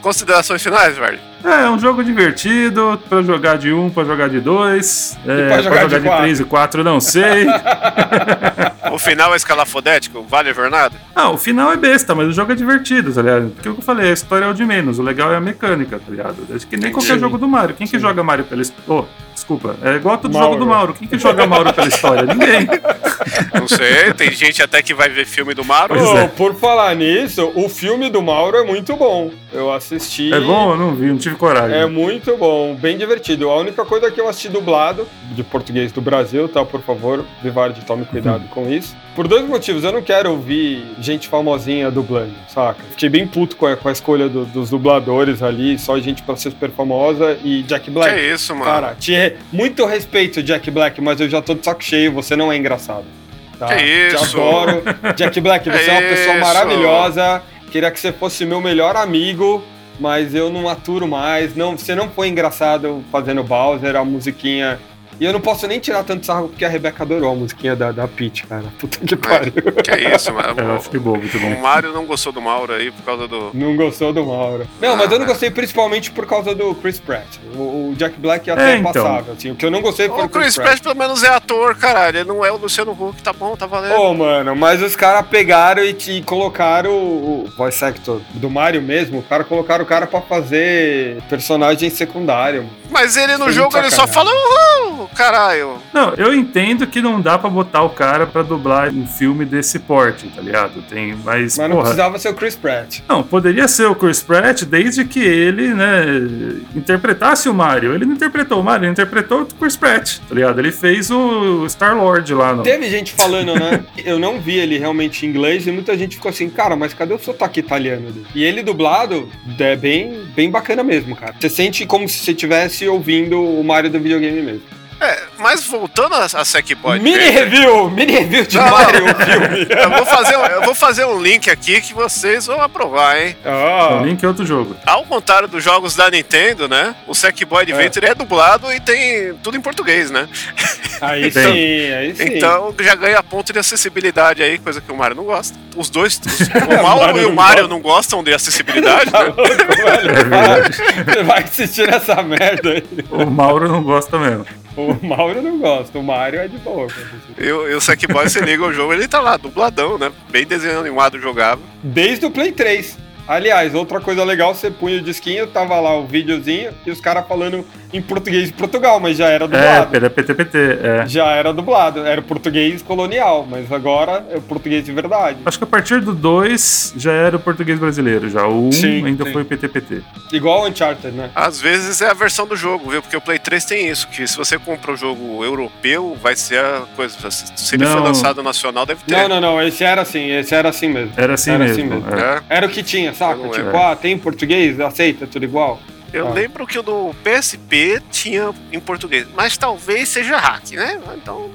Considerações finais, velho? É, é um jogo divertido, pra jogar de um, pra jogar de dois. É, pra jogar de quatro. três e quatro, não sei. [LAUGHS] O final é escalafodético? Vale a jornada? Ah, o final é besta, mas o jogo é divertido, tá ligado? Porque o que eu falei, a história é o de menos, o legal é a mecânica, tá ligado? Acho que nem qualquer Sim. jogo do Mario. Quem que joga Mario pela história? Oh, desculpa, é igual todo Mauro. jogo do Mauro. Quem que joga Mauro pela história? Ninguém. [LAUGHS] Não sei, tem gente até que vai ver filme do Ô, é. Por falar nisso, o filme do Mauro é muito bom. Eu assisti. É bom? Eu não vi, não tive coragem. É muito bom, bem divertido. A única coisa que eu assisti dublado, de português do Brasil, tá? Por favor, Vivardi, tome cuidado Uhum. com isso. Por dois motivos. Eu não quero ouvir gente famosinha dublando, saca? Fiquei bem puto com a, com a escolha do- dos dubladores ali, só gente pra ser super famosa e Jack Que Black. é isso, mano? Cara, te, muito respeito, Jack Black, mas eu já tô de saco cheio, você não é engraçado. Tá? Que isso? Te adoro. [LAUGHS] Jack Black, você Que é uma pessoa isso? Queria que você fosse meu melhor amigo, mas eu não aturo mais. Não, você não foi engraçado fazendo Bowser, a musiquinha. E eu não posso nem tirar tanto sarro porque a Rebeca adorou a musiquinha da, da Peach, cara. Puta que pariu. Que é isso, mano? [LAUGHS] É, acho que bom, muito O. Mario não gostou do Mauro aí por causa do. Não gostou do Mauro. Não, mas eu não gostei principalmente por causa do Chris Pratt. O, o Jack Black é até É, então. passável, assim. O que eu não gostei foi O Chris Pratt pelo menos é ator, caralho. Ele não é o Luciano Huck, tá bom, tá valendo. Ô, mano, mas os caras pegaram e te colocaram o, o voice actor do Mario mesmo. O cara colocaram o cara pra fazer personagem secundário. mano. Mas ele no Foi jogo muito ele só fala uhul, caralho. Não, eu entendo que não dá pra botar o cara pra dublar um filme desse porte, tá ligado? Tem, mas, Mas não porra, precisava ser o Chris Pratt. Não, poderia ser o Chris Pratt desde que ele, né, interpretasse o Mario. Ele não interpretou o Mario, ele interpretou o Chris Pratt, tá ligado? Ele fez o Star-Lord lá no... Teve gente falando, né? Eu não vi ele realmente em inglês e muita gente ficou assim, cara, mas cadê o sotaque italiano dele? E ele dublado é bem, bem bacana mesmo, cara. Você sente como se você estivesse ouvindo o Mario do videogame mesmo. É, mas voltando a, a Sackboy. mini Adventure, review! Mini review de Não, Mario, o filme. [LAUGHS] Eu vou, fazer, um- eu vou fazer um link aqui que vocês vão aprovar, hein? O Ah, Link é outro jogo. Ao contrário dos jogos da Nintendo, né? O Sackboy Adventure é. dublado e tem tudo em português, né? aí Tem. [LAUGHS] sim, aí sim. Então já ganha ponto de acessibilidade aí, coisa que o Mario não gosta. Os dois, os- [LAUGHS] o Mauro e o Mario gosta. não gostam de acessibilidade, Tá né? louco, velho. É vai assistir essa merda aí. O Mauro não gosta mesmo. O Mauro não gosta, o Mario é de boa. E, o- Sackboy, você liga o jogo, ele tá lá, dubladão, né? Bem desenhado animado, jogável. Desde o Play 3. Aliás, outra coisa legal, você punha o disquinho, tava lá o videozinho e os caras falando em português de Portugal, mas já era É, dublado. era PTPT, é. Já era dublado, era português colonial, mas agora é o português de verdade. Acho que a partir do 2 já era o português brasileiro, já. O 1 Sim, ainda sim. foi PTPT. Igual o Uncharted, né? Às vezes é a versão do jogo, viu? Porque o Play 3 tem isso, que se você compra o jogo europeu, vai ser a coisa. Se ele for Não. lançado nacional, deve ter. Não, não, não, esse era assim, esse era assim mesmo. Era assim Era mesmo. assim mesmo. é. É. Era o que tinha, saca? Tipo, ah, tem em português, aceita, tudo igual. Eu Ah. lembro que o do PSP tinha em português, mas talvez seja hack, né? Então.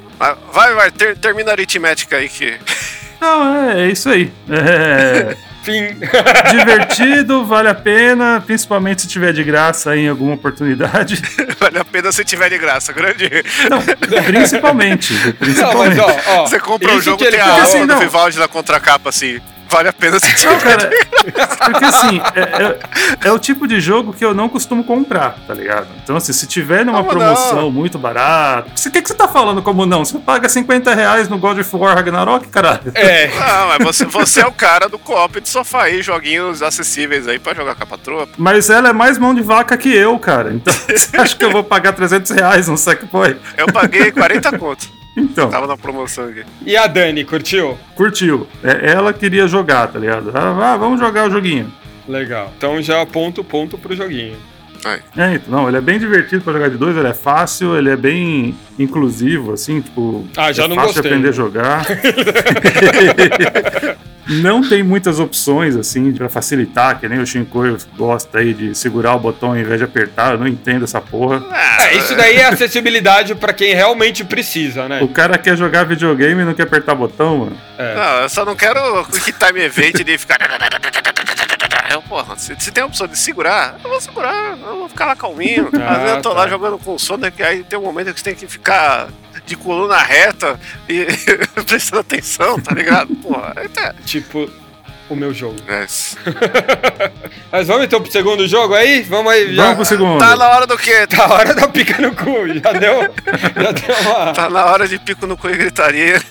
Vai, vai, ter- termina a aritmética aí que. [LAUGHS] Não, é, é isso aí. É, Fim. [LAUGHS] divertido, vale a pena, principalmente se tiver de graça em alguma oportunidade. [LAUGHS] vale a pena se tiver de graça. Grande. Não, principalmente. Não, mas principalmente. ó, ó. Você compra o isso jogo que ele tem a aba assim, do. Vivaldi na contracapa assim. Vale a pena se Não, cara, [LAUGHS] porque assim, é, é- é o tipo de jogo que eu não costumo comprar, tá ligado? Então, assim, se tiver numa Como promoção não? muito barata. O que, que você tá falando como não? Você paga 50 reais no God of War Ragnarok, caralho? É. Não, mas você, você é o cara do co-op de sofá aí, joguinhos acessíveis aí pra jogar com a patroa. Mas ela é mais mão de vaca que eu, cara. Então, [LAUGHS] você acha que eu vou pagar 300 reais num Sackboy? Eu paguei 40 conto. Então, Tava na promoção aqui. E a Dani, curtiu? curtiu. É, ela queria jogar, tá ligado? Ah, ah, vamos jogar o joguinho. Legal. Então já ponto, ponto pro joguinho. É, então, não, ele é bem divertido pra jogar de dois, ele é fácil, ele é bem inclusivo, assim, tipo. Ah, já é não fácil de gostei. aprender a jogar. [LAUGHS] não tem muitas opções, assim, pra facilitar, que nem o Shinkoio gosta aí de segurar o botão ao invés de apertar, eu não entendo essa porra. É, isso daí é acessibilidade pra quem realmente precisa, né? O cara quer jogar videogame e não quer apertar botão, mano. É. Não, eu só não quero o Quick Time Event de ficar. Eu, porra, se, se tem a opção de segurar, eu vou segurar, eu vou ficar lá calminho. Ah, [LAUGHS] Às vezes eu tô tá. lá jogando com sono, que aí tem um momento que você tem que ficar de coluna reta e [LAUGHS] prestando atenção, tá ligado? Porra, até. Tipo, o meu jogo. É, [LAUGHS] Mas vamos então pro segundo jogo aí? Vamos aí. Já... Vamos pro segundo. tá na hora do quê? [LAUGHS] Tá a hora da pica no cu. Já deu, já deu uma... [LAUGHS] Tá na hora de pico no cu e gritaria.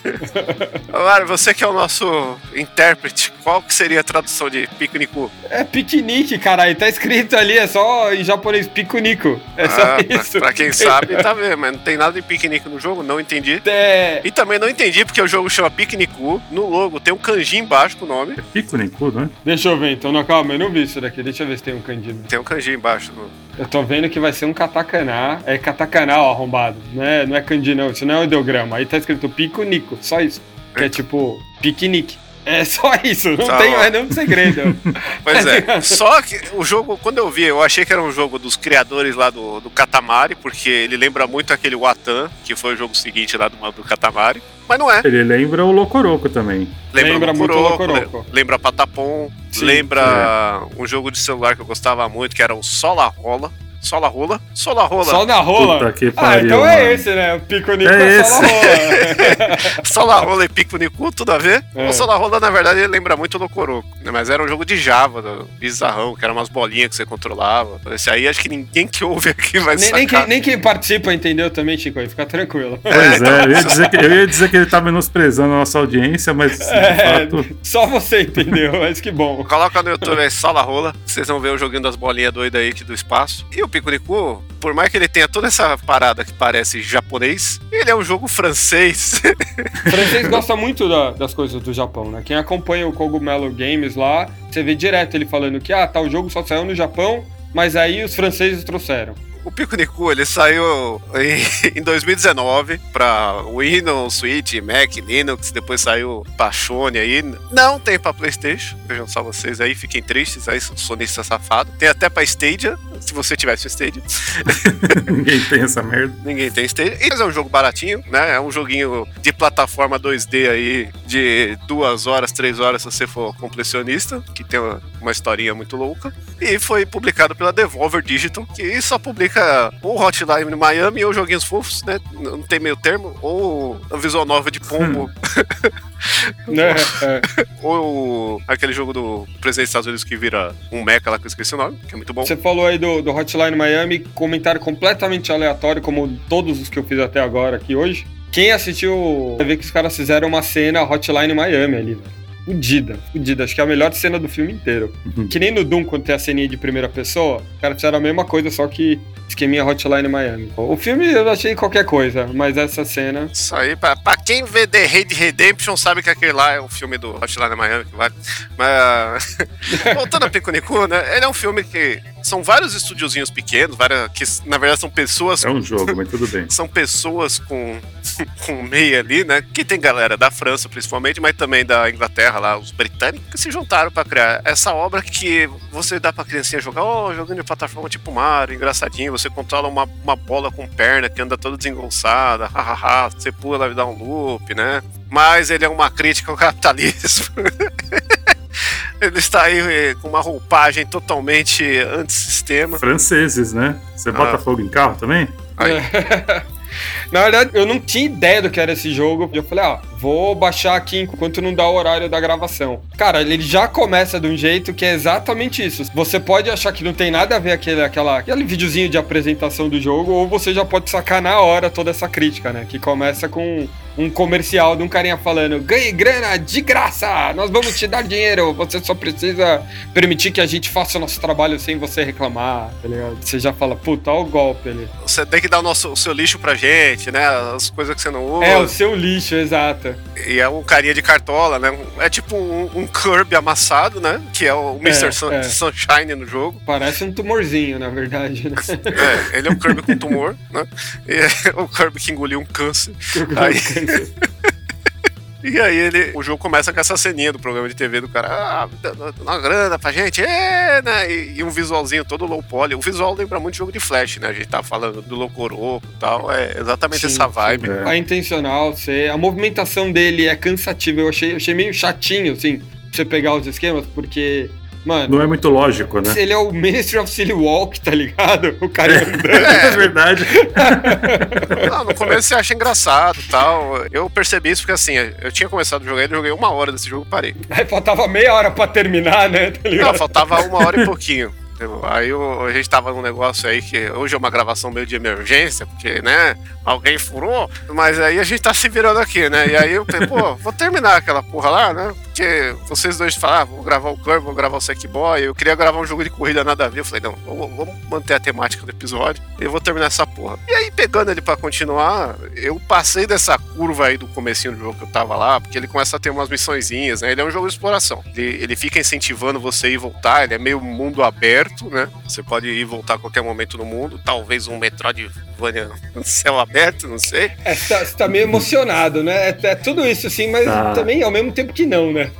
Mário, você que é o nosso intérprete, qual que seria a tradução de pico no cu? É piquenique, caralho. Tá escrito ali, é só em japonês, pico-nico. É só Ah, pra- isso. Pra quem sabe, tá vendo, mas não tem nada de piquenique no jogo, não entendi. É... E também não entendi porque o jogo chama Piquenicu. No logo tem um kanji embaixo com o nome. Pico Niku, não é? Deixa eu ver, então, não, calma, eu não vi isso daqui. Deixa eu ver se tem um kanji. Tem um kanji embaixo. Eu tô vendo que vai ser um katakana. É katakana, ó, arrombado. Não é, não é kanji, não. Isso não é um ideograma. Aí tá escrito pico nico, só isso. Que é tipo, piquenique. É só isso, não Tá tem mais nenhum segredo. [LAUGHS] Pois é. [LAUGHS] Só que o jogo, quando eu vi, eu achei que era um jogo dos criadores lá do, do Katamari, porque ele lembra muito aquele Watan, que foi o jogo seguinte lá do, do Katamari. Mas não é. Ele lembra o Locoroco também. Lembra, Lembra muito Locoroco, Locoroco. le- Lembra Patapom. Sim, lembra um jogo de celular que eu gostava muito, que era o Sola Rola. Sola Rola? Sola Rola. Só na rola. Puta que ah, pariu, então é mano. esse, né? O pico nico É é, só na rola. [LAUGHS] Sola Rola e Pico Niku, tudo a ver? É. O Sola Rola, na verdade, ele lembra muito Locoroco. né? Mas era um jogo de Java, do- bizarrão, que eram umas bolinhas que você controlava. Esse aí acho que ninguém que ouve aqui vai nem, nem, quem, nem quem participa entendeu também, Chico. aí Fica tranquilo. Pois é, eu ia, dizer que, eu ia dizer que ele tá menosprezando a nossa audiência, mas É, fato. só você entendeu, mas que bom. Coloca no YouTube aí Sola Rola, vocês vão ver o joguinho das bolinhas doidas aí do espaço. E o Pico Niku, por mais que ele tenha toda essa parada que parece japonês, ele é um jogo francês. O [LAUGHS] francês gosta muito da- das coisas do Japão, né? Quem acompanha o Cogumelo Games lá, você vê direto ele falando que, ah, tá, o jogo só saiu no Japão, mas aí os franceses trouxeram. O Pico Niku, ele saiu em, [LAUGHS] em 2019 pra Windows, Switch, Mac, Linux, depois saiu pra Sony aí. Não tem pra Playstation, vejam só vocês aí, fiquem tristes aí, sonista safado. Tem até pra Stadia, se você tivesse o Stadia. [LAUGHS] Ninguém tem essa merda. Ninguém tem Stadia. Mas é um jogo baratinho, né? É um joguinho de plataforma 2D aí, de duas horas, três horas, se você for completionista, que tem uma, uma historinha muito louca. E foi publicado pela Devolver Digital, que só publica ou Hotline Miami ou joguinhos fofos, né? Não tem meio termo, ou a visual nova de Pombo? É. [LAUGHS] [LAUGHS] ou aquele jogo do presidente dos Estados Unidos que vira um mecha lá que eu esqueci o nome, que é muito bom. Você falou aí do, do Hotline Miami, comentário completamente aleatório, como todos os que eu fiz até agora aqui hoje. Quem assistiu, vai ver que os caras fizeram uma cena Hotline Miami ali, velho. Fudida, fudida. Acho que é a melhor cena do filme inteiro. Uhum. Que nem no Doom, quando tem a ceninha de primeira pessoa, os caras fizeram a mesma coisa, só que esqueminha Hotline Miami. O filme eu achei qualquer coisa, mas essa cena. Isso aí, pra, pra quem vê The Raid Redemption, sabe que aquele lá é o filme do Hotline Miami que vale. Mas, [LAUGHS] voltando a Pico Niku, né? Ele é um filme que são vários estúdiozinhos pequenos, várias, que na verdade são pessoas É um jogo, mas tudo bem. [LAUGHS] são pessoas com, [LAUGHS] com meia ali, né? Que tem galera da França, principalmente, mas também da Inglaterra, lá, os britânicos, que se juntaram pra criar essa obra que você dá pra criancinha jogar, ó, jogando de plataforma tipo Mario, engraçadinho, você controla uma, uma bola com perna que anda toda desengonçada, hahaha, você pula e dá um loop, né? Mas ele é uma crítica ao capitalismo. [LAUGHS] Ele está aí eh, com uma roupagem totalmente antissistema. Franceses, né? Você bota Ah. fogo em carro também? Aí. [LAUGHS] Na verdade, eu não tinha ideia do que era esse jogo. Eu falei, ah, vou baixar aqui enquanto não dá o horário da gravação. Cara, ele já começa de um jeito que é exatamente isso. Você pode achar que não tem nada a ver aquele, aquela, aquele videozinho de apresentação do jogo, ou você já pode sacar na hora toda essa crítica, né? Que começa com um comercial de um carinha falando: ganhe grana de graça, nós vamos te dar dinheiro, você só precisa permitir que a gente faça o nosso trabalho sem você reclamar, tá ligado? Você já fala, puta, olha o golpe ali. Você tem que dar o, nosso, o seu lixo pra gente, né? As coisas que você não usa. É, o seu lixo, exato. E é um carinha de cartola, né? É tipo um, um Kirby amassado, né? Que é o Mr. Sun- é. Sunshine no jogo. Parece um tumorzinho, na verdade, né? É, ele é um Kirby com tumor, né? E é o Kirby que engoliu um câncer. [LAUGHS] Aí- [LAUGHS] E aí ele, o jogo começa com essa ceninha do programa de TV do cara, ah, dando uma grana pra gente, é, né? E, e um visualzinho todo low poly. O visual lembra muito jogo de flash, né? A gente tá falando do Locoroco e tal, é exatamente Sim, essa vibe. sim. É intencional, você... a movimentação dele é cansativa. Eu achei, eu achei meio chatinho, assim, pra você pegar os esquemas, porque, mano, Não é muito lógico, né? ele é o Ministry of Silly Walk, tá ligado? O cara andando. [LAUGHS] É verdade. Não, no começo você acha engraçado e tal. Eu percebi isso porque assim, eu tinha começado a jogar ele, joguei uma hora desse jogo e parei. Aí faltava meia hora pra terminar, né? Tá Não, faltava uma hora e pouquinho. Aí a gente tava num negócio aí que hoje é uma gravação meio de emergência, porque, né, alguém furou, mas aí a gente tá se virando aqui, né? E aí eu falei, [LAUGHS] pô, vou terminar aquela porra lá, né? Porque vocês dois falaram, ah, vou gravar o Kirby, vou gravar o Sackboy, eu queria gravar um jogo de corrida nada a ver. Eu falei, não, vamos manter a temática do episódio e eu vou terminar essa porra. E aí, pegando ele pra continuar, eu passei dessa curva aí do comecinho do jogo que eu tava lá, porque ele começa a ter umas missõezinhas, né? Ele é um jogo de exploração. Ele, ele fica incentivando você a ir voltar, ele é meio mundo aberto, né? Você pode ir e voltar a qualquer momento no mundo, talvez um Metroidvania [LAUGHS] no céu aberto, não sei. É, você, tá, você tá meio emocionado, né? É, é tudo isso, assim, mas Tá. também ao mesmo tempo que não, né?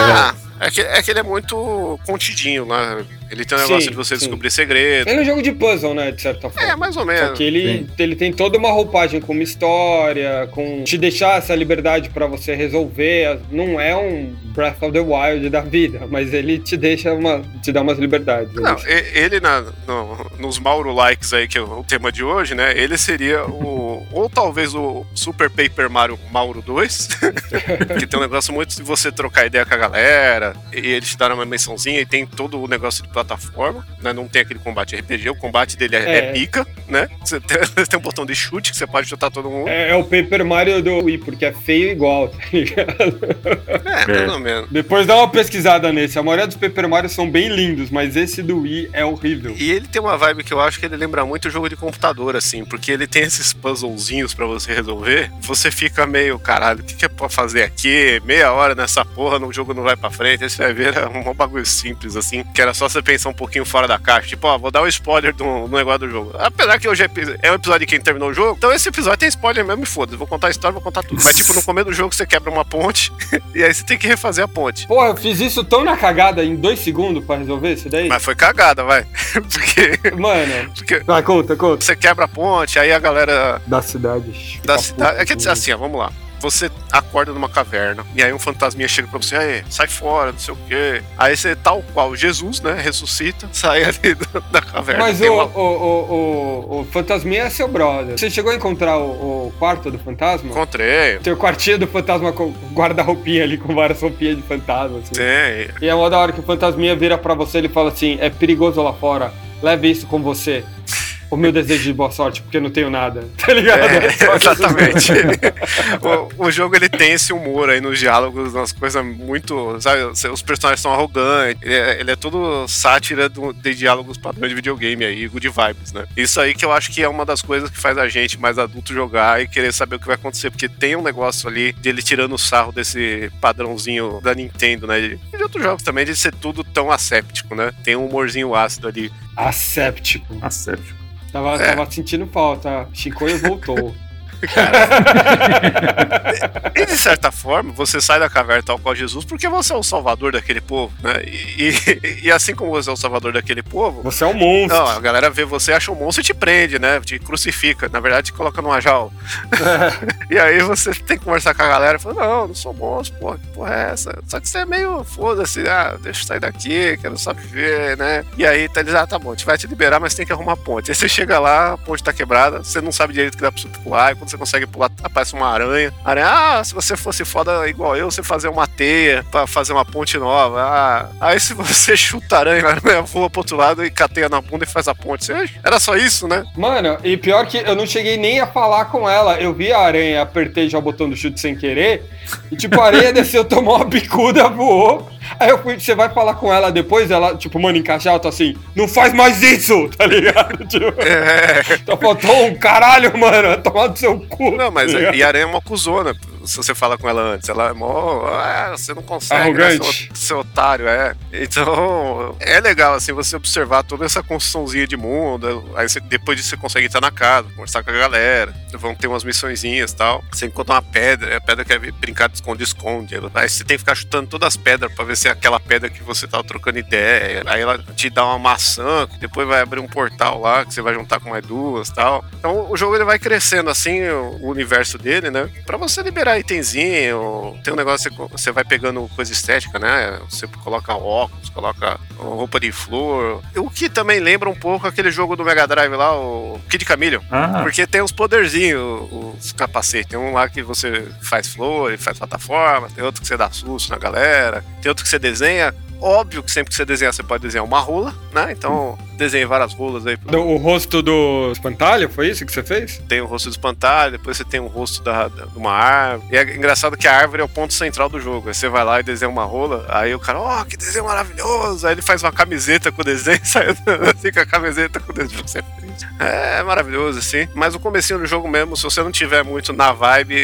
Ah, é que, é que ele é muito contidinho, né? Ele tem um Sim, negócio de você sim. descobrir segredo. Ele é um jogo de puzzle, né? De certa forma. É, mais ou Só menos. que ele, Sim. ele tem toda uma roupagem com uma história, com te deixar essa liberdade pra você resolver. Não é um Breath of the Wild da vida, mas ele te deixa uma. te dá umas liberdades. Não, ele na, no- nos Mauro Likes aí, que é o tema de hoje, né? Ele seria o. Ou talvez o Super Paper Mario Mauro 2, [LAUGHS] que tem um negócio muito de você trocar ideia com a galera, e eles te deram uma mençãozinha e tem todo o negócio de plataforma, né? Não tem aquele combate RPG, o combate dele é, É. é pica, né? Você tem, [LAUGHS] tem um botão de chute que você pode chutar todo mundo. É, é o Paper Mario do Wii, porque é feio igual, tá ligado? [LAUGHS] É, ou menos. Depois dá uma pesquisada nesse. A maioria dos Paper Mario são bem lindos, mas esse do Wii é horrível. E ele tem uma vibe que eu acho que ele lembra muito jogo de computador, assim, porque ele tem esses puzzlezinhos pra você resolver. Você fica meio, caralho, o que, que é pra fazer aqui? Meia hora nessa porra, no jogo não vai pra frente. Aí você vai ver, era [LAUGHS] um bagulho simples, assim, que era só você pensar um pouquinho fora da caixa. Tipo, ó, vou dar um spoiler do, do negócio do jogo. Apesar que hoje é, é um episódio de quem terminou o jogo, então esse episódio tem spoiler mesmo e foda-se. Vou contar a história, vou contar tudo. Mas, tipo, no [LAUGHS] começo do jogo você quebra uma ponte [LAUGHS] e aí você tem que refazer a ponte. Porra, eu fiz isso tão na cagada em dois segundos pra resolver isso daí. Mas foi cagada, vai. [LAUGHS] porque, Mano. porque Vai, conta, conta. você quebra a ponte, aí a galera Da cidade. da cidade. É que assim, ó, vamos lá. Você acorda numa caverna, e aí um fantasminha chega pra você, aí, sai fora, não sei o quê. Aí você, tal qual Jesus, né, ressuscita, [LAUGHS] sai ali da, da caverna. Mas o, uma- o, o, o, o fantasminha é seu brother. Você chegou a encontrar o, o quarto do fantasma? Encontrei, Tem o quartinho do fantasma com guarda-roupinha ali, com várias roupinhas de fantasma, assim. tem. E é uma da hora que o fantasminha vira pra você e fala assim: é perigoso lá fora, leve isso com você. O meu desejo de boa sorte, porque eu não tenho nada. [LAUGHS] Tá ligado? É, [LAUGHS] exatamente. [LAUGHS] o, o jogo ele tem esse humor aí nos diálogos, umas coisas muito. Sabe, os personagens são arrogantes. Ele é, ele é tudo sátira do- de diálogos padrões de videogame aí, good vibes, né? Isso aí que eu acho que é uma das coisas que faz a gente mais adulto jogar e querer saber o que vai acontecer, porque tem um negócio ali dele tirando o sarro desse padrãozinho da Nintendo, né? E de outros jogos também, de ser tudo tão asséptico, né? Tem um humorzinho ácido ali. Asséptico. Asséptico. Tava, É. tava sentindo falta. Chicoio voltou. [LAUGHS] [LAUGHS] E de certa forma, você sai da caverna tal qual Jesus porque você é o salvador daquele povo, né? E, e- e assim como você é o salvador daquele povo, Você é um monstro. não, a galera vê você, acha um monstro e te prende, né? Te crucifica. Na verdade, te coloca numa jaula. [LAUGHS] [LAUGHS] e aí você tem que conversar com a galera e fala: Não, não sou monstro, porra, que porra é essa? Só que você é meio foda-se, ah, deixa eu sair daqui, quero só viver, né? E aí tá, eles, ah, tá bom, a gente vai te liberar, mas tem que arrumar a ponte. Aí você chega lá, a ponte tá quebrada, você não sabe direito que dá pra você pular, e quando você consegue pular, aparece uma aranha. Aranha, ah, se você fosse foda igual eu, você fazer uma teia pra fazer uma ponte nova. Ah, aí se você [LAUGHS] chuta a aranha, a aranha voa pro outro lado e cateia na bunda e faz a ponte. Era só isso, né? Mano, e pior que eu não cheguei nem a falar com ela. Eu vi a aranha, apertei já o botão do chute sem querer. E tipo, a aranha [LAUGHS] desceu, tomou uma bicuda, voou. Aí eu fui, você vai falar com ela depois, ela, tipo, mano, em caixa alta assim, não faz mais isso, [LAUGHS] tá ligado? Tipo, É. só faltou um caralho, mano, [LAUGHS] tomar do seu cu. Não, mas tá a aranha é uma cuzona. Se você fala com ela antes, ela é mó. Ah, você não consegue, Arrogante. Né, seu, seu otário, é. Então, é legal, assim, você observar toda essa construçãozinha de mundo. Aí você- depois disso você consegue entrar na casa, conversar com a galera. Vão ter umas missõezinhas e tal. Você encontra uma pedra, a pedra quer brincar de esconde-esconde. Aí você tem que ficar chutando todas as pedras pra ver se é aquela pedra que você tava trocando ideia. Aí ela te dá uma maçã, que depois vai abrir um portal lá, que você vai juntar com mais duas tal. Então o jogo ele vai crescendo assim, o o universo dele, né? Pra você liberar itemzinho, tem um negócio que você vai pegando coisa estética, né? Você coloca óculos, coloca roupa de flor. O que também lembra um pouco aquele jogo do Mega Drive lá, o Kid Chameleon. Ah, Porque tem uns poderzinhos, os capacetes. Tem um lá que você faz flor, faz plataforma, tem outro que você dá susto na galera, tem outro que você desenha Óbvio que sempre que você desenhar, você pode desenhar uma rola, né? Então, desenhe várias rolas aí. Do- O rosto do espantalho, foi isso que você fez? Tem o rosto do espantalho, depois você tem o rosto da, da- de uma árvore. E é engraçado que a árvore é o ponto central do jogo. Aí você vai lá e desenha uma rola, aí o cara, ó, que desenho maravilhoso! Aí ele faz uma camiseta com o desenho, [LAUGHS] sai assim com a camiseta com o desenho. Você é. É maravilhoso, assim. Mas o comecinho do jogo mesmo, se você não tiver muito na vibe,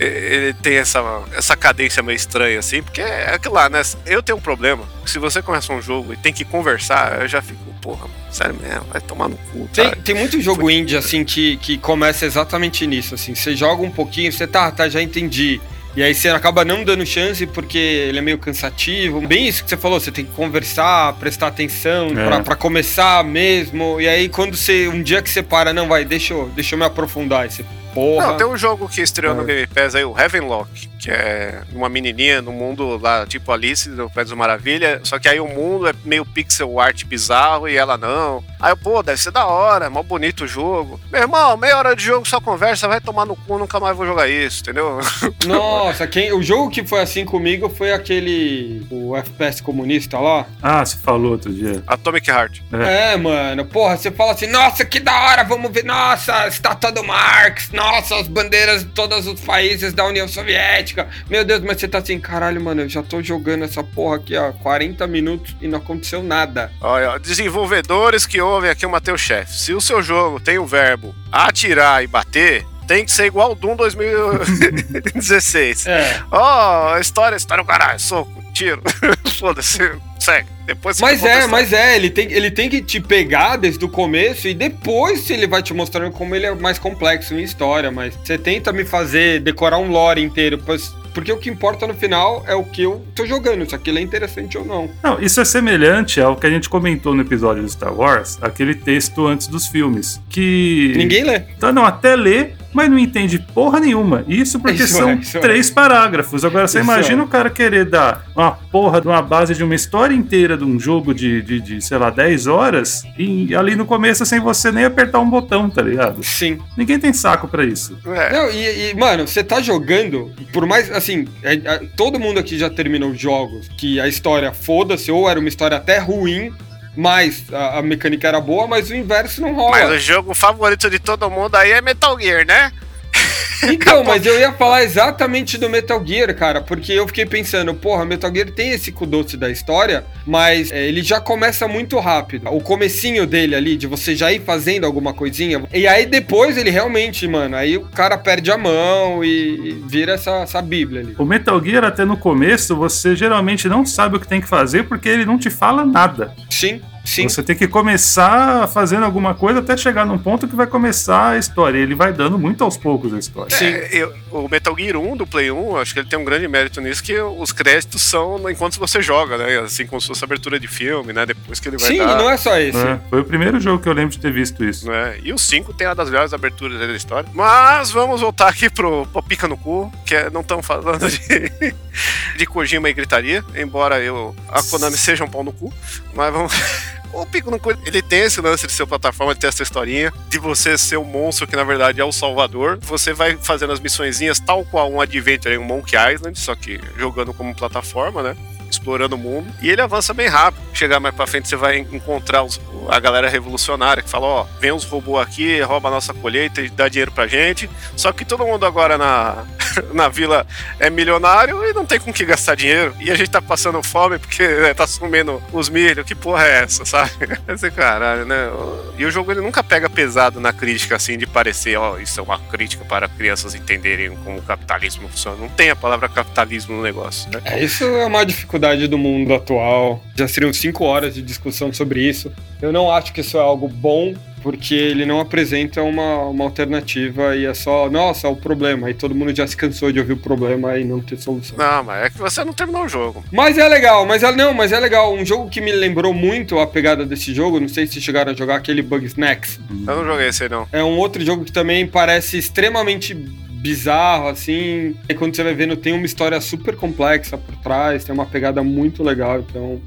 ele tem essa, essa cadência meio estranha, assim, porque é aquilo lá, né? Eu tenho um problema. Se você começa um jogo e tem que conversar, eu já fico, porra, mano, sério mesmo, vai tomar no cu, Tem, sabe? tem muito jogo indie, assim, que, que começa exatamente nisso, assim. Você joga um pouquinho, você tá, tá, já entendi. E aí você acaba não dando chance porque ele é meio cansativo. Bem isso que você falou, você tem que conversar, prestar atenção É. pra, pra começar mesmo. E aí quando você, um dia que você para, não, vai, deixa eu, deixa eu me aprofundar. Você, porra... Não, tem um jogo que estreou no É. Game Pass aí, o Heavenlock, que é uma menininha no mundo lá, tipo Alice do País das Maravilha, só que aí o mundo é meio pixel art bizarro e ela não. Aí eu, pô, deve ser da hora, mó bonito o jogo. Meu irmão, meia hora de jogo só conversa, vai tomar no cu, nunca mais vou jogar isso, entendeu? [LAUGHS] Nossa, quem, o jogo que foi assim comigo foi aquele. O FPS comunista lá. Ah, você falou outro dia. Atomic Heart. É, mano, porra, você fala assim, nossa, que da hora, vamos ver, nossa, estátua do Marx, nossa, as bandeiras de todos os países da União Soviética. Meu Deus, mas você tá assim, caralho, mano, eu já tô jogando essa porra aqui, ó, 40 minutos e não aconteceu nada. Olha, desenvolvedores que ouvem aqui o Matheus Chef. Se o seu jogo tem o verbo atirar e bater, tem que ser igual ao Doom 2016. [LAUGHS] É. Ó, história, história, caralho, soco, tiro. [LAUGHS] Foda-se, segue. Depois você Mas é, mas é, ele tem, ele tem que te pegar desde o começo e depois ele vai te mostrando como ele é mais complexo em história, mas você tenta me fazer decorar um lore inteiro, pois- porque o que importa no final é o que eu tô jogando, se aquilo é interessante ou não. Não, isso é semelhante ao que a gente comentou no episódio do Star Wars, aquele texto antes dos filmes. Que. Ninguém lê. Tá, não, até lê, mas não entende porra nenhuma. Isso porque [LAUGHS] Isso são é, isso é. três parágrafos. Agora você Isso imagina é. o cara querer dar uma porra de uma base de uma história inteira de um jogo de, de, de, sei lá, 10 horas e ali no começo sem você nem apertar um botão, tá ligado? Sim. Ninguém tem saco pra isso. É, Não, e, e, mano, você tá jogando, por mais, assim, é- é- todo mundo aqui já terminou jogos que a história foda-se, ou era uma história até ruim, mas a, a mecânica era boa, mas o inverso não rola. mas o jogo favorito de todo mundo aí é Metal Gear, né? [LAUGHS] Então, mas eu ia falar exatamente do Metal Gear, cara, porque eu fiquei pensando, porra, Metal Gear tem esse doce da história, mas é, ele já começa muito rápido. O comecinho dele ali, de você já ir fazendo alguma coisinha, e aí depois ele realmente, mano, aí o cara perde a mão e, e vira essa, essa bíblia ali. O Metal Gear, até no começo, você geralmente não sabe o que tem que fazer porque ele não te fala nada. Sim, sim. Você tem que começar fazendo alguma coisa até chegar num ponto que vai começar a história. E ele vai dando muito aos poucos a história. Sim. É, eu- o Metal Gear 1 do Play 1, acho que ele tem um grande mérito nisso, que os créditos são enquanto você joga, né? Assim como se fosse abertura de filme, né? Depois que ele vai Sim, dar. não é só esse. É, foi o primeiro jogo que eu lembro de ter visto isso. né? E o 5 tem uma das melhores aberturas da história. Mas vamos voltar aqui pro, pro Pica no Cu, que é- não estamos falando de, [LAUGHS] de Kojima e gritaria, embora eu, a Konami seja um pau no cu. Mas vamos. [LAUGHS] O Pico no Cu, ele tem esse lance de ser plataforma, de ter essa historinha, de você ser o monstro que na verdade é o salvador. Você vai fazendo as missõezinhas tal qual um Adventure em um Monkey Island, só que jogando como plataforma, né? Explorando o mundo. E ele avança bem rápido. Chegar mais pra frente, você vai encontrar os- a galera revolucionária que fala: ó, vem os robôs aqui, rouba a nossa colheita e dá dinheiro pra gente. Só que todo mundo agora na, [LAUGHS] na vila é milionário e não tem com que gastar dinheiro. E a gente tá passando fome porque né, tá sumindo os milho. Que porra é essa, sabe? [LAUGHS] Esse caralho, né? E o jogo ele nunca pega pesado na crítica, assim, de parecer: ó, isso é uma crítica para crianças entenderem como o capitalismo funciona. Não tem a palavra capitalismo no negócio, né? É, isso é uma dificuldade do mundo atual. Já seriam cinco horas de discussão sobre isso. Eu não acho que isso é algo bom, porque ele não apresenta uma, uma alternativa e é só, nossa, é o problema. Aí todo mundo já se cansou de ouvir o problema e não ter solução. Não, mas é que você não terminou o jogo. Mas é legal, mas é, não, mas é legal. Um jogo que me lembrou muito a pegada desse jogo, não sei se chegaram a jogar aquele Bug Snacks. Eu não joguei esse aí, não. É um outro jogo que também parece extremamente bizarro, assim. E quando você vai vendo, tem uma história super complexa por trás, tem uma pegada muito legal, então.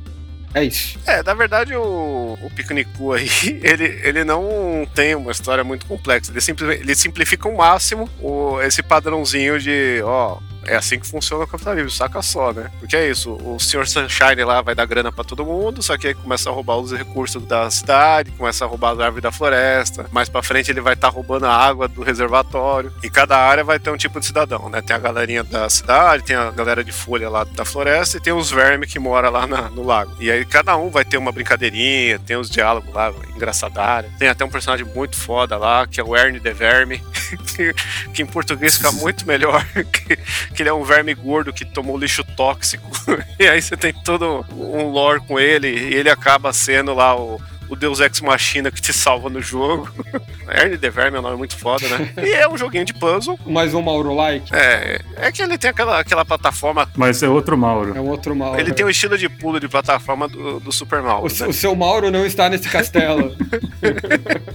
É isso. É, na verdade, o, o Piquenicu aí, [LAUGHS] ele, ele não tem uma história muito complexa. Ele, simples, ele simplifica ao máximo o, esse padrãozinho de, ó, É assim que funciona o capitalismo, saca só, né? Porque é isso, o Sr. Sunshine lá vai dar grana pra todo mundo, só que aí começa a roubar os recursos da cidade, começa a roubar as árvores da floresta. Mais pra frente ele vai estar roubando a água do reservatório. E cada área vai ter um tipo de cidadão, né? Tem a galerinha da cidade, tem a galera de folha lá da floresta e tem os vermes que moram lá na- no lago. E aí cada um vai ter uma brincadeirinha, tem os diálogos lá, engraçadário. Tem até um personagem muito foda lá, que é o Ernie the Verme, [LAUGHS] que, que em português fica muito melhor, [LAUGHS] que, que ele é um verme gordo que tomou lixo tóxico. [LAUGHS] E aí você tem todo um lore com ele, e ele acaba sendo lá o. O Deus Ex Machina que te salva no jogo. [LAUGHS] Ernie the Verme é um nome muito foda, né? E é um joguinho de puzzle. Mais um Mauro like. É, é que ele tem aquela, aquela plataforma. Mas é outro Mauro. É um outro Mauro. Ele tem o estilo de pulo de plataforma do, do Super Mario. o, né? seu- o seu Mauro não está nesse castelo. [LAUGHS]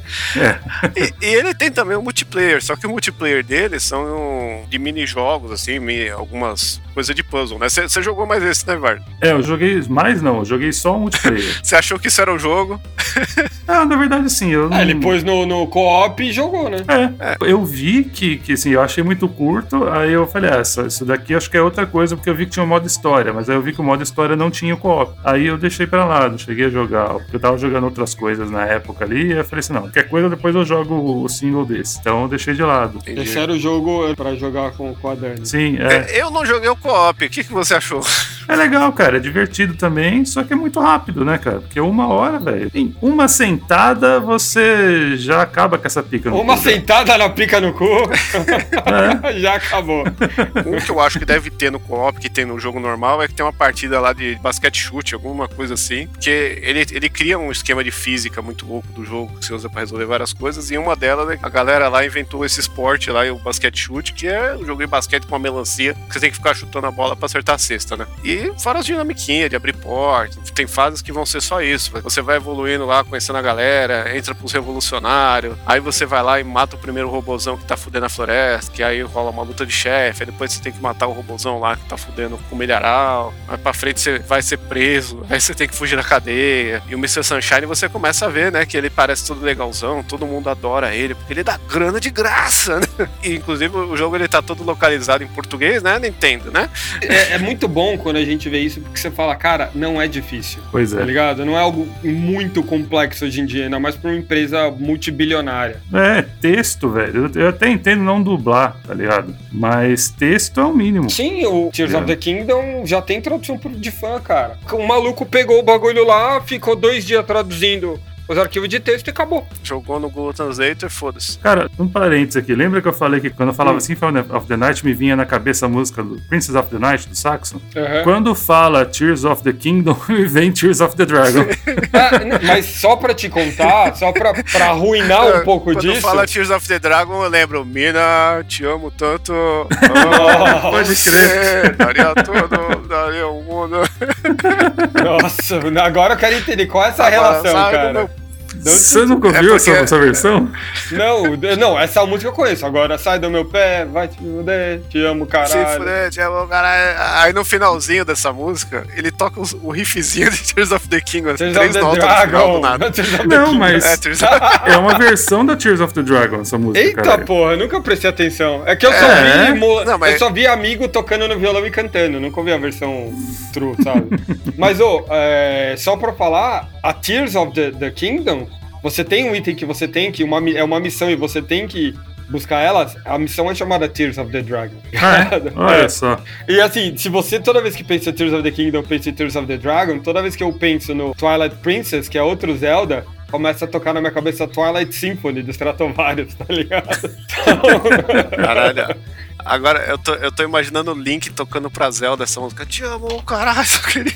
E, e ele tem também o multiplayer, só que o multiplayer dele são de mini-jogos, assim, algumas coisas de puzzle, né? Você jogou mais esse, né, Vardo? É, eu joguei mais não, eu joguei só um multiplayer. [LAUGHS] Você achou que isso era o jogo? [LAUGHS] ah, na verdade, sim, eu não. Ah, ele pôs no, no co-op e jogou, né? É, eu vi que, que assim, eu achei muito curto, aí eu falei, ah, isso, isso daqui acho que é outra coisa, porque eu vi que tinha um modo história, mas aí eu vi que o modo história não tinha o co-op. Aí eu deixei pra lá, não cheguei a jogar, porque eu tava jogando outras coisas na época ali, e eu falei assim, não, qualquer coisa depois eu jogo o single desse. Então eu deixei de lado. Entendi. Deixaram o jogo pra jogar com, a Dani. Sim, é, É, Eu não joguei o co-op, o que, que você achou? É legal, cara, é divertido também, só que é muito rápido, né, cara? Porque uma hora, velho, em uma sentada você já acaba com essa pica no Uma cu, velho. sentada na pica no cu, [LAUGHS] É. [LAUGHS] já acabou. Um que eu acho que deve ter no co-op, que tem no jogo normal, é que tem uma partida lá de basquete-chute, alguma coisa assim. Porque ele, ele cria um esquema de física muito louco do jogo, que você usa pra resolver várias coisas. E uma delas, né, a galera lá inventou esse esporte lá, o basquete-chute, que é um jogo de basquete com uma melancia, que você tem que ficar chutando a bola pra acertar a cesta, né? E fora as dinamiquinhas de abrir porta, tem fases que vão ser só isso. Você vai evoluindo lá, conhecendo a galera, entra pros revolucionários, aí você vai lá e mata o primeiro robozão que tá fudendo a floresta, que aí rola uma luta de chefe, aí depois você tem que matar o robozão lá que tá fudendo com o milharal, aí pra frente você vai ser preso, aí você tem que fugir da cadeia. E o Mr. Sunshine você começa a ver, né, que ele parece todo legalzão, todo mundo adora ele, porque ele dá grana de graça, né? E inclusive o jogo ele tá todo localizado em português, né, Nintendo, né? É, é muito bom quando a gente vê isso, porque você fala, cara, não é difícil. Pois Tá é. ligado? Não é algo muito complexo hoje em dia, ainda mais pra uma empresa multibilionária. É, texto, velho. Eu, até entendo não dublar, tá ligado? Mas texto é o mínimo. Sim, o Tears É. of the Kingdom já tem tradução de fã, cara. O maluco pegou o bagulho lá, ficou dois dias traduzindo os arquivos de texto e acabou. Jogou no Google Translator, foda-se. Cara, um parênteses aqui. Lembra que eu falei que quando eu falava Hum. Symphony of the Night me vinha na cabeça a música do Princess of the Night, do Saxon? Aham. Quando fala Tears of the Kingdom, [LAUGHS] me vem Tears of the Dragon. [LAUGHS] Ah, mas só pra te contar, só pra, pra arruinar um pouco Quando disso. fala Tears of the Dragon, eu lembro, Mina, te amo tanto. Pode crer. Daria tudo, daria o mundo. Nossa, agora eu quero entender qual é essa relação, Sai do cara. Você nunca É ouviu porque- essa, essa versão? Não, não, essa música eu conheço. Agora sai do meu pé, vai te fuder, te amo, Se caralho. fuder, te amo, caralho. Aí no finalzinho dessa música, ele toca os- o riffzinho de Tears of the King, Tears três notas no final do nada. [LAUGHS] Não, mas É, é uma versão da Tears of the Dragon, essa música, Eita cara. porra, nunca prestei atenção. É que eu só É? vi mo- Não, mas- eu só vi amigo tocando no violão e cantando, nunca ouvi a versão true, sabe? [LAUGHS] mas ô, é, só pra falar, a Tears of the, the Kingdom, você tem um item que você tem que uma, é uma missão e você tem que buscar ela, a missão é chamada Tears of the Dragon. Ah, é? [LAUGHS] Olha É. só. E assim, se você toda vez que pensa em Tears of the Kingdom, pensa em Tears of the Dragon, toda vez que eu penso no Twilight Princess, que é outro Zelda, começa a tocar na minha cabeça Twilight Symphony dos Stratovarius, tá ligado? [LAUGHS] Então, Caralho. [LAUGHS] Agora eu tô, eu tô imaginando o Link tocando pra Zelda essa música. Te amo, caralho, [LAUGHS] só queria.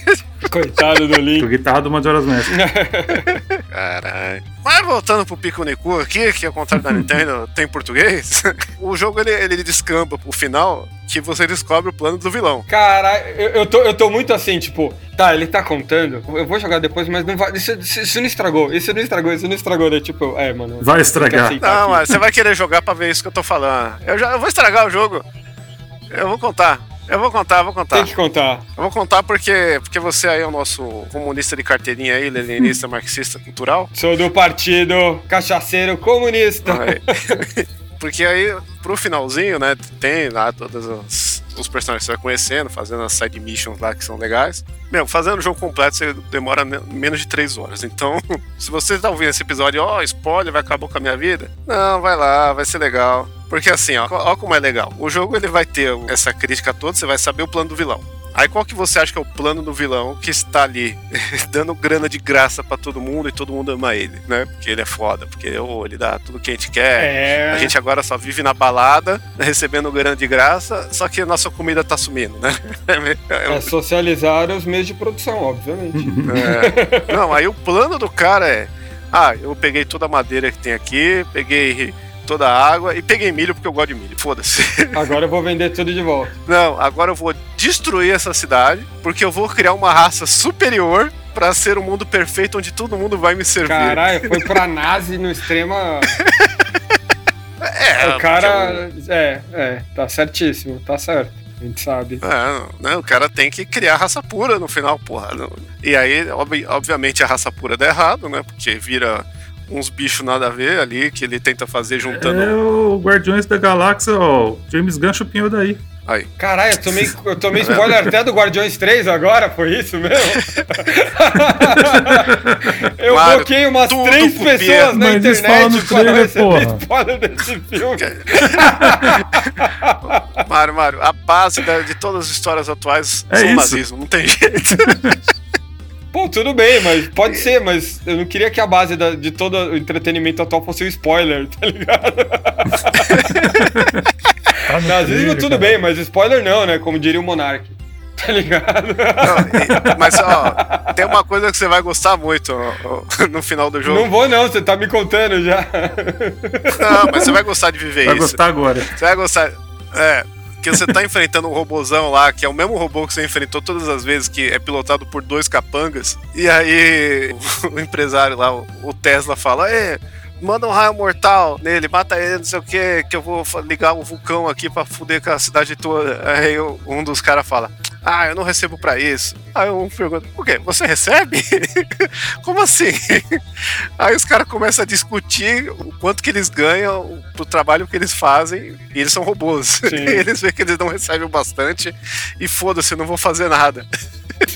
coitado do Com Link. guitarra do Majora's Mask. [LAUGHS] Caralho. Mas voltando pro Pico Niku aqui, que ao contrário da Nintendo [LAUGHS] tem em português, o jogo ele, ele descamba pro final que você descobre o plano do vilão. Cara, eu, eu, tô, eu tô muito assim, tipo, tá, ele tá contando, eu vou jogar depois, mas não vai. Isso, isso- isso não estragou, isso não estragou, isso não estragou, né? Tipo, é, mano. Vai estragar. Não, mas você vai querer jogar pra ver isso que eu tô falando. Eu, já, eu vou estragar o jogo. Eu vou contar. Eu vou contar, eu vou contar. Tem que contar. Eu vou contar porque, porque você aí é o nosso comunista de carteirinha aí, leninista, marxista, cultural. Sou do partido cachaceiro comunista. Aí. [LAUGHS] Porque aí, pro finalzinho, né, tem lá todas as, os personagens que você vai conhecendo, fazendo as side missions lá que são legais. Meu, fazendo o jogo completo você demora menos de 3 horas. Então, [LAUGHS] se você tá ouvindo esse episódio, ó, oh, spoiler, vai acabar com a minha vida. Não, vai lá, vai ser legal. Porque assim, ó, ó como é legal. O jogo ele vai ter essa crítica toda, você vai saber o plano do vilão. Aí qual que você acha que é o plano do vilão que está ali [LAUGHS] dando grana de graça para todo mundo e todo mundo ama ele, né? Porque ele é foda, porque oh, ele dá tudo que a gente quer. É... A gente agora só vive na balada, [LAUGHS] recebendo grana de graça, só que a nossa comida tá sumindo, né? [LAUGHS] É, socializar os meios de produção, obviamente. É. Não, aí o plano do cara é: ah, eu peguei toda a madeira que tem aqui, peguei toda a água e peguei milho porque eu gosto de milho. Foda-se. [LAUGHS] Agora eu vou vender tudo de volta. Não, agora eu vou destruir essa cidade porque eu vou criar uma raça superior para ser um mundo perfeito onde todo mundo vai me servir. Caralho, foi pra [LAUGHS] nazi no extrema. É, o cara. Eu... É, é, tá certíssimo, tá certo. A gente sabe. É, né, o cara tem que criar raça pura no final, porra. E aí, ob obviamente, a raça pura dá errado, né? Porque vira uns bichos nada a ver ali que ele tenta fazer juntando. É o Guardiões da Galáxia, ó. James Gunn chupinhou daí. Aí. Caralho, eu tomei, [LAUGHS] eu tomei spoiler até do Guardiões 3 agora, foi isso mesmo? [LAUGHS] eu claro, bloqueei umas três pessoas na Mas internet para receber spoiler desse filme. [LAUGHS] Mário, Mário, a base de todas as histórias atuais é são isso. nazismo, não tem jeito. Pô, tudo bem, mas pode ser, mas eu não queria que a base da, de todo o entretenimento atual fosse o spoiler, tá ligado? [LAUGHS] tá Nazismo tudo bem, mas spoiler não, né? Como diria o Monark. Tá ligado? Não, mas, ó, tem uma coisa que você vai gostar muito ó, no final do jogo. Não vou, não, você tá me contando já. Não, mas você vai gostar de viver vai isso. Vai gostar agora. Você vai gostar. É, que você tá enfrentando um robôzão lá, que é o mesmo robô que você enfrentou todas as vezes, que é pilotado por dois capangas. E aí o [LAUGHS] empresário lá, o Tesla, fala: É, manda um raio mortal nele, mata ele, não sei o que, que eu vou ligar o vulcão aqui pra fuder com a cidade toda. Aí um dos caras fala: ah, eu não recebo para isso. Aí um pergunta, por quê? Você recebe? [LAUGHS] Como assim? [LAUGHS] Aí os caras começam a discutir o quanto que eles ganham pro trabalho que eles fazem, e eles são robôs. [LAUGHS] eles veem que eles não recebem bastante, e foda-se, não vou fazer nada.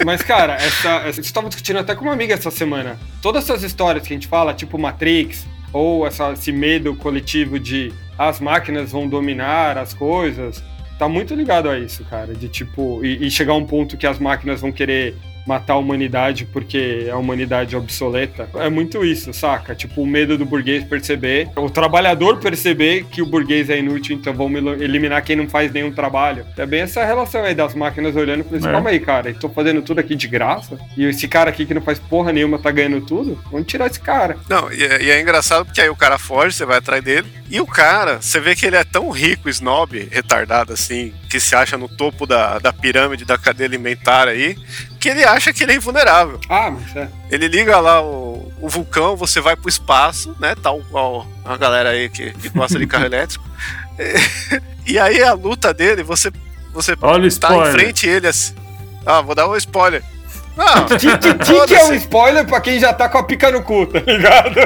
Mas, cara, essa, essa, eu estava discutindo até com uma amiga essa semana. Todas essas histórias que a gente fala, tipo Matrix, ou essa, esse medo coletivo de as máquinas vão dominar as coisas, tá muito ligado a isso, cara. De tipo, e, e chegar a um ponto que as máquinas vão querer matar a humanidade porque a humanidade é obsoleta. É muito isso, saca? Tipo, o medo do burguês perceber, o trabalhador perceber que o burguês é inútil, então vamos eliminar quem não faz nenhum trabalho. É bem essa relação aí das máquinas olhando e falando assim, é. calma aí, cara, estou fazendo tudo aqui de graça e esse cara aqui que não faz porra nenhuma tá ganhando tudo, vamos tirar esse cara. Não, e é, e é engraçado porque aí o cara foge, você vai atrás dele, e o cara, você vê que ele é tão rico, snob, retardado assim, que se acha no topo da, da pirâmide da cadeia alimentar aí, que ele acha que ele é invulnerável. Ah, mas é. Ele liga lá o, o vulcão, você vai pro espaço, né? Tal qual a galera aí que, que gosta de carro [LAUGHS] elétrico. E, aí a luta dele, você, você Olha tá em frente a ele assim. Ah, vou dar um spoiler. Que é um spoiler pra quem já tá com a pica no cu, tá ligado?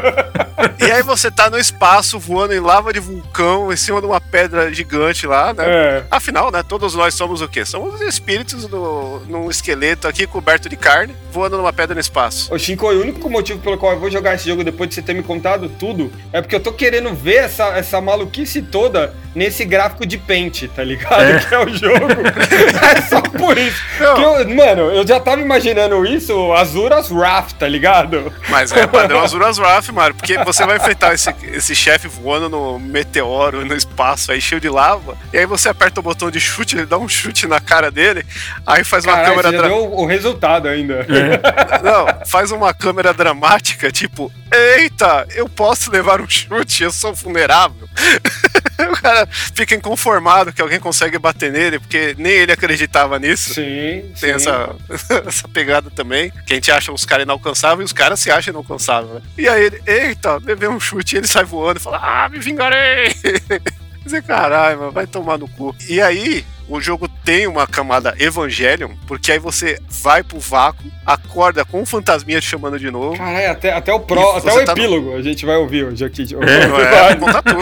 E aí você tá no espaço voando em lava de vulcão, em cima de uma pedra gigante lá, né? É. Afinal, né, todos nós somos o quê? Somos espíritos no, num esqueleto aqui coberto de carne, voando numa pedra no espaço. Ô, Shinko, o único motivo pelo qual eu vou jogar esse jogo depois de você ter me contado tudo é porque eu tô querendo ver essa, essa maluquice toda nesse gráfico de pente, tá ligado? É. [LAUGHS] Que é o jogo. [LAUGHS] é só por isso. Eu, mano, eu já tava imaginando isso, Azuras Wrath, tá ligado? Mas é [LAUGHS] padrão Azuras Wrath, mano, porque você vai enfrentar esse, esse chefe voando no meteoro, no espaço aí cheio de lava, e aí você aperta o botão de chute, ele dá um chute na cara dele, aí faz uma câmera... Você já deu o resultado ainda. É. [LAUGHS] Não, faz uma câmera dramática, tipo, eita, eu posso levar um chute, eu sou vulnerável. [LAUGHS] o cara fica inconformado que alguém consegue bater nele, porque nem ele acreditava nisso. Sim. Tem sim. Essa, [LAUGHS] essa pegada também, que a gente acha os caras inalcançáveis e os caras se acham inalcançáveis. Né? E aí ele, eita, levei um chute, e ele sai voando e fala, ah, me vingarei! [LAUGHS] Dizer, caralho, mano, vai tomar no cu. E aí, o jogo tem uma camada Evangelion, porque aí você vai pro vácuo, acorda com um fantasminha te chamando de novo. Caralho, até, até o pro, até o tá epílogo no... a gente vai ouvir hoje aqui. [LAUGHS] É, é, contar tudo.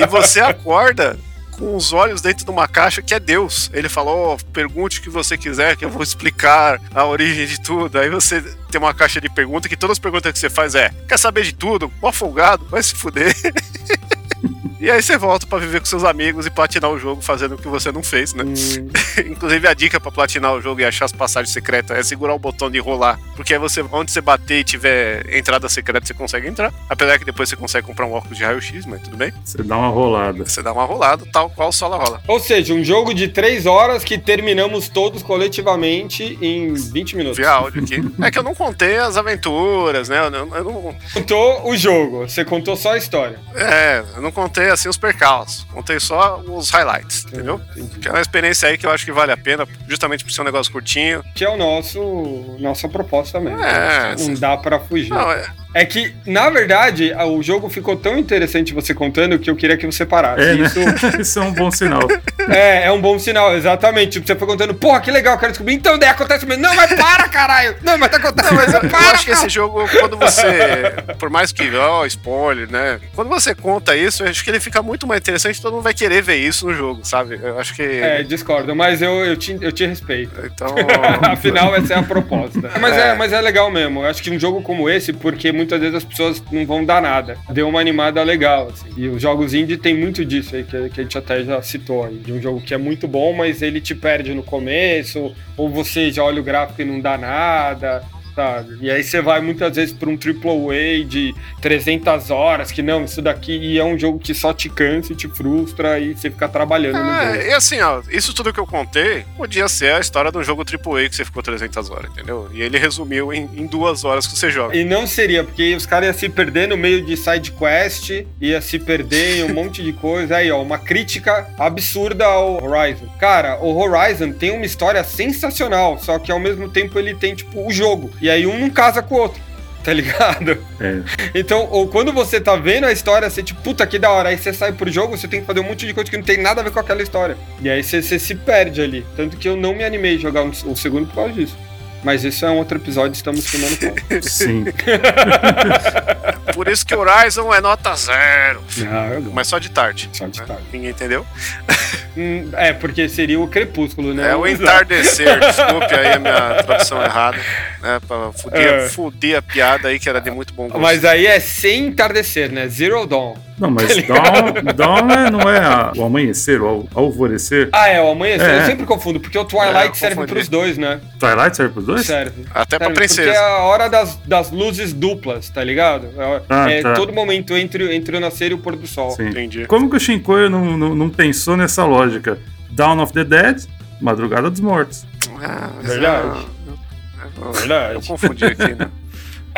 e você acorda com os olhos dentro de uma caixa que é Deus. Ele falou: oh, pergunte o que você quiser, que eu vou explicar a origem de tudo. Aí você tem uma caixa de perguntas que todas as perguntas que você faz é: quer saber de tudo? Mó folgado, vai se fuder. [LAUGHS] [LAUGHS] E aí você volta para viver com seus amigos e platinar o jogo fazendo o que você não fez, né? Hum. [LAUGHS] Inclusive a dica para platinar o jogo e achar as passagens secretas é segurar o botão de rolar, porque aí você onde você bater e tiver entrada secreta você consegue entrar. Apesar que depois você consegue comprar um óculos de raio-x, mas tudo bem. Você dá uma rolada. Você dá uma rolada, tal qual Sola rola. Ou seja, um jogo de 3 horas que terminamos todos coletivamente em 20 minutos. Via áudio aqui. [LAUGHS] é que eu não contei as aventuras, né? Eu não, eu não... Contou o jogo, você contou só a história. É, eu não contei assim os percalços, contei só os highlights, entendeu? Entendi. Que é uma experiência aí que eu acho que vale a pena, justamente por ser um negócio curtinho. Que é o nosso nossa proposta mesmo. É, não dá para fugir. Não, é, é que, na verdade, o jogo ficou tão interessante você contando que eu queria que você parasse. É, né? isso... [LAUGHS] isso é um bom sinal. É, é um bom sinal, exatamente. Tipo, você foi contando, porra, que legal, quero descobrir. Então, daí acontece mesmo. Não, mas para, caralho! Não, mas tá acontecendo. Mas eu, para, eu acho que esse jogo, quando você. Por mais que. Ó, oh, spoiler, né? Quando você conta isso, eu acho que ele fica muito mais interessante. Todo mundo vai querer ver isso no jogo, sabe? Eu acho que. É, discordo, mas eu, eu, te, eu te respeito. Então. [LAUGHS] Afinal, essa é a proposta. [LAUGHS] Mas é. é. mas é legal mesmo. Eu acho que um jogo como esse, porque muitas vezes as pessoas não vão dar nada. Deu uma animada legal, assim. E os jogos indie tem muito disso aí, que, que a gente até já citou aí. De um jogo que é muito bom, mas ele te perde no começo, ou você já olha o gráfico e não dá nada sabe? E aí você vai muitas vezes para um AAA de 300 horas, que não, isso daqui e é um jogo que só te cansa e te frustra e você fica trabalhando é, no jogo. E assim, ó, isso tudo que eu contei podia ser a história de um jogo AAA que você ficou 300 horas, entendeu? E ele resumiu em, em duas horas que você joga. E não seria, porque os caras iam se perder no meio de side quest, ia se perder em um [LAUGHS] monte de coisa. Aí, ó, uma crítica absurda ao Horizon. Cara, o Horizon tem uma história sensacional, só que ao mesmo tempo ele tem, tipo, o jogo. E aí um não casa com o outro. Tá ligado? É. Então, ou quando você tá vendo a história, você tipo, puta que da hora. Aí você sai pro jogo, você tem que fazer um monte de coisa que não tem nada a ver com aquela história. E aí você, você se perde ali. Tanto que eu não me animei a jogar o segundo por causa disso. Mas isso é um outro episódio, estamos filmando com. [LAUGHS] Sim. [LAUGHS] Por isso que Horizon é nota zero. Não, Mas só de tarde. Só de né? tarde. Ninguém entendeu? [LAUGHS] Hum, é, porque seria o crepúsculo, né? É o entardecer, desculpe aí a minha tradução errada. Né, pra fuder, é. fuder a piada aí, que era de muito bom gosto. Mas aí é sem entardecer, né? Zero Dawn. Não, mas [LAUGHS] tá Dawn, Dawn é, não é a, o amanhecer, o alvorecer. Ah, é, o amanhecer. É. Eu sempre confundo, porque o Twilight é, serve pros dois, né? Twilight serve pros dois? Serve. Até serve, pra princesa. Porque é a hora das, das luzes duplas, tá ligado? É, ah, é tá. todo momento entre, entre o nascer e o pôr do sol. Sim. Entendi. Como que o Shinkoio não, não, não pensou nessa lógica? Dawn of the Dead, Madrugada dos Mortos. Ah, Verdade. Verdade. Eu confundi aqui, né?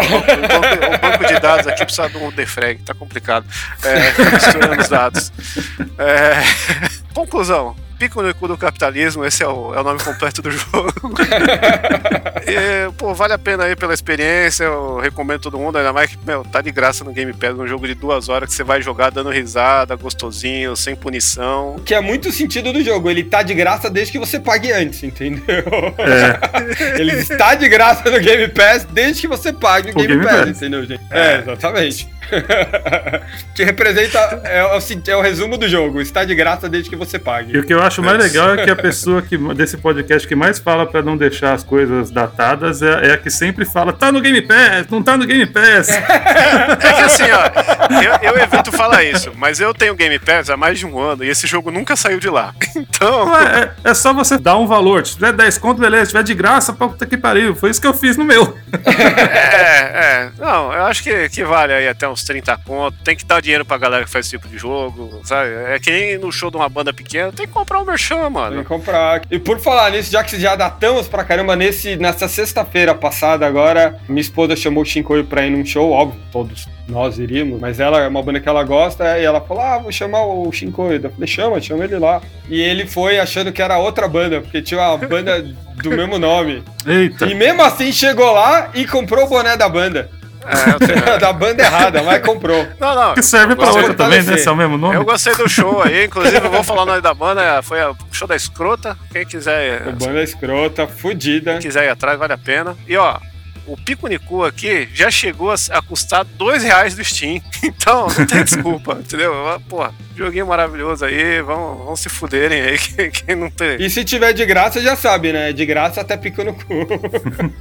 O banco, o banco, de dados aqui precisa de um defrag, tá complicado. É, misturando os dados. É, conclusão pico no cu do capitalismo, esse é o, é o nome completo do jogo. [LAUGHS] e, pô, vale a pena aí pela experiência, eu recomendo todo mundo, ainda mais que, meu, tá de graça no Game Pass, um jogo de duas horas que você vai jogar dando risada, gostosinho, sem punição. Que é muito sentido do jogo, ele tá de graça desde que você pague antes, entendeu? É. [LAUGHS] ele está de graça no Game Pass desde que você pague o, o Game, Game Pass, Pass, entendeu, gente? É, é exatamente. [LAUGHS] que representa. É, é, o resumo do jogo. Está de graça desde que você pague. E o que eu acho mais legal é que a [LAUGHS] pessoa que, desse podcast que mais fala para não deixar as coisas datadas é, é, a que sempre fala: tá no Game Pass, não tá no Game Pass. é que assim, ó, eu, eu, evito falar isso, mas eu tenho Game Pass há mais de um ano e esse jogo nunca saiu de lá. [LAUGHS] Então. É, é, só você dar um valor. Se tiver 10 conto, beleza. Se tiver de graça, puta que pariu. Foi isso que eu fiz no meu. [LAUGHS] é, é. Não, eu acho que, que vale aí até uns uns 30 conto, tem que dar dinheiro pra galera que faz esse tipo de jogo, sabe? É que nem no show de uma banda pequena, tem que comprar um merchan, mano. Tem que comprar. E por falar nisso, já que já datamos pra caramba, nesse, nessa sexta-feira passada agora, minha esposa chamou o Shinkoio pra ir num show, óbvio, todos nós iríamos, mas ela é uma banda que ela gosta, e ela falou, ah, vou chamar o Shinkoio. Eu falei, chama, chama ele lá. E ele foi achando que era outra banda, porque tinha uma banda [LAUGHS] do mesmo nome. Eita. E mesmo assim chegou lá e comprou o boné da banda. É, [LAUGHS] da banda errada, mas comprou. Não, não. Que serve pra outra também, né? Esse é o mesmo nome. Eu gostei do show aí, [LAUGHS] inclusive eu vou falar o nome da banda, foi o show da Escrota. Quem quiser. O banda Escrota, fudida. Quem quiser ir atrás, vale a pena. E ó, o Picunicu aqui já chegou a, a custar dois reais do Steam. [LAUGHS] Então, não tem desculpa, [LAUGHS] entendeu? Porra, joguinho maravilhoso aí, vão, vão se fuderem aí, [LAUGHS] quem, quem não tem. E se tiver de graça, já sabe, né? De graça até pico no cu.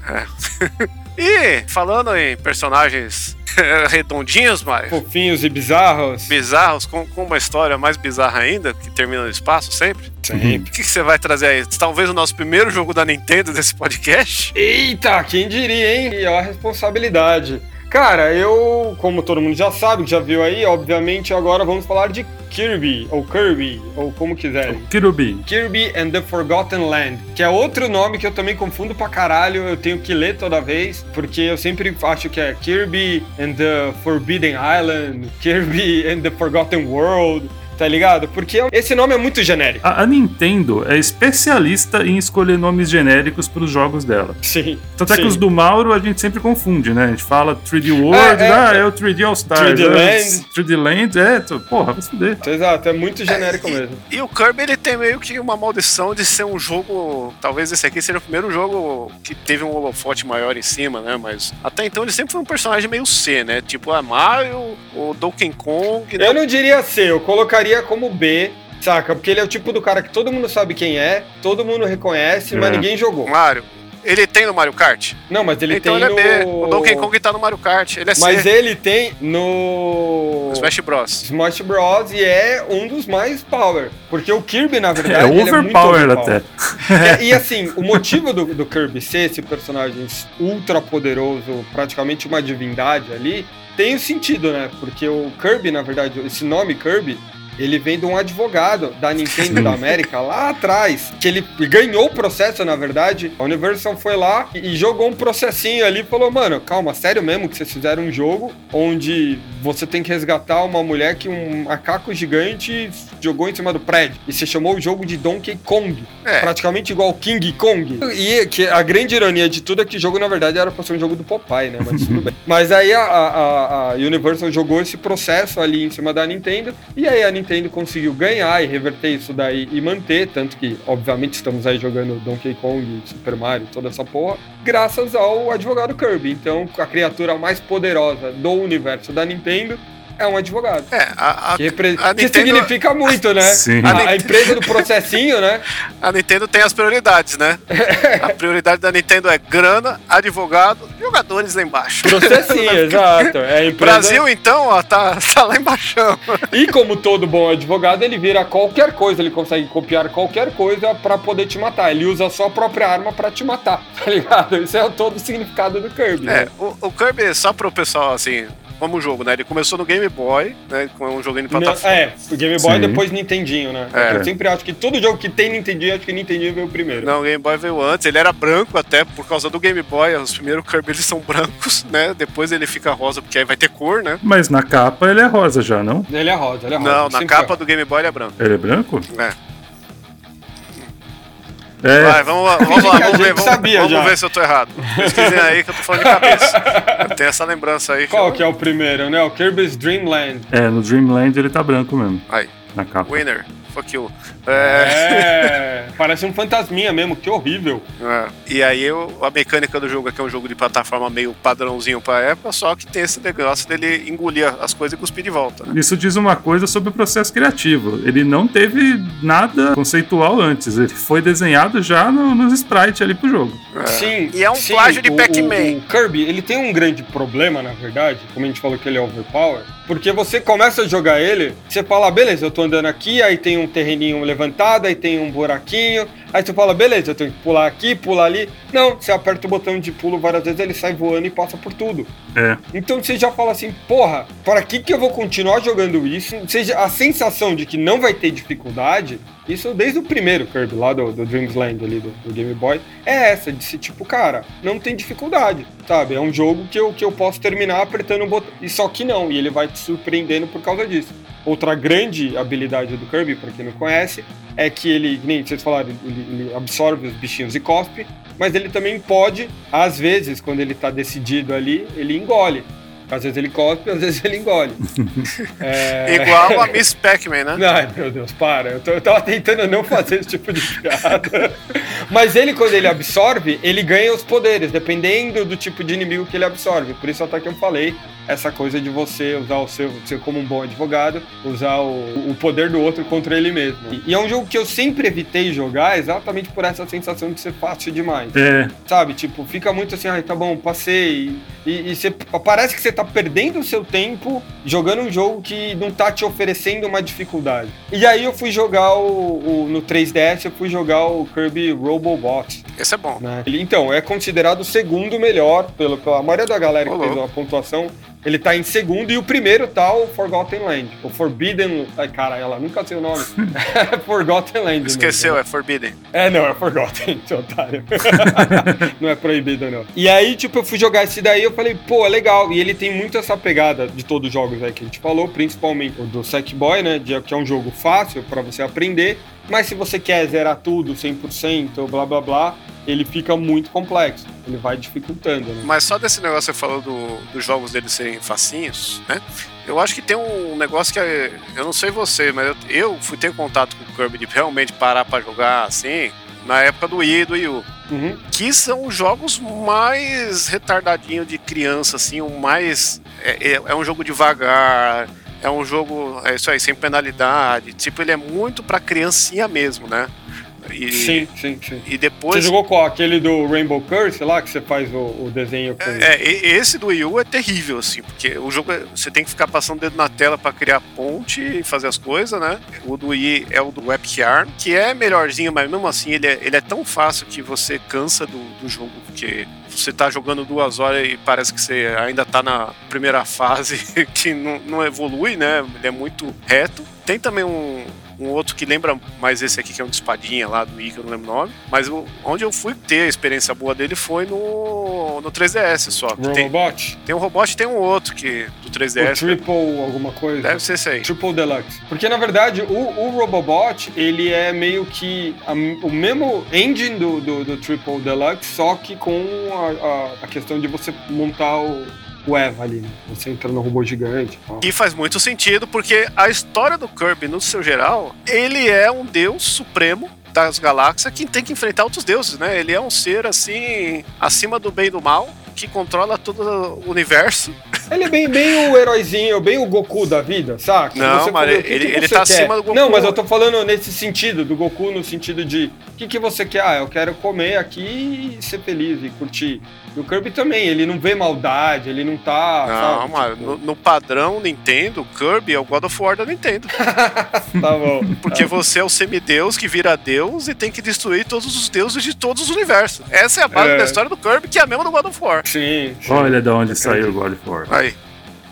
É. E falando em personagens [LAUGHS] redondinhos, mas. Fofinhos e bizarros. Bizarros, com, com uma história mais bizarra ainda, que termina no espaço sempre. Sempre. O que, que você vai trazer aí? Talvez o nosso primeiro jogo da Nintendo desse podcast? Eita, quem diria, hein? E a responsabilidade. Cara, eu, como todo mundo já sabe, já viu aí, obviamente agora vamos falar de Kirby, ou Kirby, ou como quiserem. Kirby. Kirby and the Forgotten Land, que é outro nome que eu também confundo pra caralho, eu tenho que ler toda vez, porque eu sempre acho que é Kirby and the Forbidden Island, Kirby and the Forgotten World tá ligado? Porque esse nome é muito genérico. A, a Nintendo é especialista em escolher nomes genéricos para os jogos dela. Sim. Tanto é que os do Mauro a gente sempre confunde, né? A gente fala 3D World, É, é, ah, é. é o 3D All Stars. 3D é, Land. 3D Land, é, tu- porra, vai se fuder. Exato, é muito genérico e, mesmo. E o Kirby ele tem meio que uma maldição de ser um jogo. Talvez esse aqui seja o primeiro jogo que teve um holofote maior em cima, né? Mas até então ele sempre foi um personagem meio C, né? Tipo a Mario, o Donkey Kong. né? Eu não diria C, eu colocaria como B, saca? Porque ele é o tipo do cara que todo mundo sabe quem é, todo mundo reconhece, mas É. ninguém jogou. Mario. Ele tem no Mario Kart? Não, mas ele então tem ele é B. no... O Donkey Kong tá no Mario Kart. Ele é Mas C. ele tem no... Smash Bros. Smash Bros. e é um dos mais power. Porque o Kirby, na [LAUGHS] verdade, É ele muito overpowered overpowered. até. É, e assim, o motivo do, do Kirby ser esse personagem ultra poderoso, praticamente uma divindade ali, tem o sentido, né? Porque o Kirby, na verdade, esse nome Kirby, ele vem de um advogado da Nintendo da América lá atrás, que ele ganhou o processo, na verdade. A Universal foi lá e jogou um processinho ali e falou: Mano, calma, sério mesmo que vocês fizeram um jogo onde você tem que resgatar uma mulher que um macaco gigante jogou em cima do prédio. E você chamou o jogo de Donkey Kong. É. Praticamente igual King Kong. E que a grande ironia de tudo é que o jogo, na verdade, era pra ser um jogo do Popeye, né? Mas tudo bem. [LAUGHS] Mas aí a, a, a Universal jogou esse processo ali em cima da Nintendo. E aí a Nintendo conseguiu ganhar e reverter isso daí e manter. Tanto que, obviamente, estamos aí jogando Donkey Kong, Super Mario, toda essa porra. Graças ao advogado Kirby. Então, a criatura mais poderosa do universo da Nintendo é um advogado. É, a, a, Que, repre- a que Nintendo- significa muito, né? Sim. A, a empresa do processinho, né? [LAUGHS] a Nintendo tem as prioridades, né? [LAUGHS] a prioridade da Nintendo é grana, advogado, jogadores lá embaixo. Processinho, [LAUGHS] exato. É a empresa... Brasil, então, ó, tá, tá lá embaixo. E como todo bom advogado, ele vira qualquer coisa, ele consegue copiar qualquer coisa pra poder te matar. Ele usa a própria arma pra te matar, tá ligado? Isso é todo o significado do Kirby. É, né? o, o Kirby, só pro pessoal, assim, como jogo, né? Ele começou no Game Boy, né? Com um joguinho de plataforma. é, o Game Boy Sim. depois Nintendinho, né? É. Eu sempre acho que todo jogo que tem Nintendinho, acho que Nintendinho veio primeiro. Não, o Game Boy veio antes, ele era branco até por causa do Game Boy. Os primeiros Kirby eles são brancos, [LAUGHS] né? Depois ele fica rosa, porque aí vai ter cor, né? Mas na capa ele é rosa já, não? Ele é rosa, ele é rosa. Não, na capa foi. do Game Boy ele é branco. Ele é branco? É. É. Vai, vamos lá, vamos lá, [LAUGHS] que vamos ver, vamos, sabia vamos já. ver se eu tô errado. Pesquisem aí que eu tô falando de cabeça. [LAUGHS] Eu tenho essa lembrança aí. Qual eu- que é o primeiro, né? O Kirby's Dream Land. É, no Dreamland ele tá branco mesmo, Aí, na capa. winner, fuck you. É, É, parece um fantasminha mesmo, que horrível. é. E aí eu- a mecânica do jogo aqui é um jogo de plataforma meio padrãozinho pra época, só que tem esse negócio dele engolir as coisas e cuspir de volta. Né? Isso diz uma coisa sobre o processo criativo. Ele não teve nada conceitual antes. Ele foi desenhado já no- nos sprites ali pro jogo. Sim. E é um sim, plágio de Pac-Man. O, o Kirby, ele tem um grande problema, na verdade, como a gente falou que ele é overpower, porque você começa a jogar ele, você fala, beleza, eu tô andando aqui, aí tem um terreninho levantado, aí tem um buraquinho, aí você fala, beleza, eu tenho que pular aqui, pular ali. Não, você aperta o botão de pulo várias vezes, ele sai voando e passa por tudo. É. Então você já fala assim, porra, para que que eu vou continuar jogando isso? Seja a sensação de que não vai ter dificuldade, isso desde o primeiro Kirby lá do, do Dreams Land ali do, do Game Boy, é essa, de ser tipo, cara, não tem dificuldade, sabe? É um jogo que eu, que eu posso terminar apertando o botão. E só que não, e ele vai te surpreendendo por causa disso. Outra grande habilidade do Kirby, pra quem não conhece, é que ele, nem vocês falaram, ele, ele absorve os bichinhos e cospe, mas ele também pode, às vezes, quando ele tá decidido ali, ele engole. Às vezes ele cospe, às vezes ele engole. [LAUGHS] É... Igual a Miss Pac-Man, né? Ai, meu Deus, para. Eu, tô- eu tava tentando não fazer esse tipo de piada. Mas ele, quando ele absorve, ele ganha os poderes, dependendo do tipo de inimigo que ele absorve. Por isso até que eu falei essa coisa de você usar o seu, ser como um bom advogado, usar o, o poder do outro contra ele mesmo. E, e é um jogo que eu sempre evitei jogar exatamente por essa sensação de ser fácil demais. É, Sabe? Tipo, fica muito assim, ai, tá bom, passei. E, e você, parece que você tá perdendo o seu tempo jogando um jogo que não tá te oferecendo uma dificuldade. E aí eu fui jogar o, o- no 3DS, eu fui jogar o Kirby Robobot. Esse é bom. Né? Ele, então, é considerado o segundo melhor, pelo, pela maioria da galera que Ô, fez louco. a pontuação. Ele tá em segundo e o primeiro tá o Forgotten Land. O Forbidden. Ai, cara, ela nunca sei o nome. [LAUGHS] Forgotten Land. Esqueceu, mesmo. é Forbidden. É, não, é Forgotten, [LAUGHS] seu otário. [LAUGHS] não é proibido, não. E aí, tipo, eu fui jogar esse daí eu falei, pô, é legal. E ele tem muito essa pegada de todos os jogos aí que a gente falou, principalmente o do Sackboy, né? de- que é um jogo fácil pra você aprender. Mas se você quer zerar tudo 100%, blá blá blá, ele fica muito complexo. Ele vai dificultando, né? Mas só desse negócio que você falou do, dos jogos deles serem facinhos, né? Eu acho que tem um negócio que é- eu não sei você, mas eu, eu fui ter contato com o Kirby de realmente parar pra jogar assim na época do Wii e do Wii U. Uhum. Que são os jogos mais retardadinho de criança, assim, o mais. É, é- é um jogo devagar, é um jogo. É isso aí, sem penalidade. Tipo, ele é muito pra criancinha mesmo, né? E, Sim, sim, sim. E Você depois. jogou qual? Aquele do Rainbow Curse lá, que você faz o, o desenho com... É, e- esse do Wii U é terrível, assim, porque o jogo é- você tem que ficar passando o dedo na tela pra criar ponte e fazer as coisas, né? O do Wii é o do Yarn, que é melhorzinho, mas mesmo assim ele é, ele é tão fácil que você cansa do, do jogo, porque você tá jogando duas horas e parece que você ainda tá na primeira fase, [LAUGHS] que não, não evolui, né? Ele é muito reto. Tem também um, um outro que lembra mais esse aqui, que é um de espadinha lá do Wii, que eu não lembro o nome. Mas o- onde eu fui ter a experiência boa dele foi no, no 3DS só. que Tem, Robot? tem um robot e tem um outro que do O 3DS. Triple alguma coisa? Deve ser esse aí. Triple Deluxe. Porque, na verdade, o, o Robobot, ele é meio que a- o mesmo engine do, do, do Triple Deluxe, só que com a, a- a questão de você montar o, Eva ali, né? Você entra no robô gigante. E faz muito sentido, porque a história do Kirby, no seu geral, ele é um deus supremo das galáxias que tem que enfrentar outros deuses, né? Ele é um ser, assim, acima do bem e do mal, que controla todo o universo. [LAUGHS] Ele é bem, bem o heróizinho, bem o Goku da vida, saca? Não, Você mas o que ele- que ele tá quer? acima do Goku. Não, mas eu tô falando nesse sentido, do Goku no sentido de o que, que você quer? Ah, eu quero comer aqui e ser feliz e curtir. E o Kirby também, ele não vê maldade, ele não tá. Não, sabe, mas tipo, no, no padrão Nintendo, Kirby é o God of War da Nintendo. [LAUGHS] Tá bom. Porque você é o semideus que vira deus e tem que destruir todos os deuses de todos os universos. Essa é a base É. da história do Kirby, que é a mesma do God of War. Sim, sim. olha de onde saiu o God of War. Aí,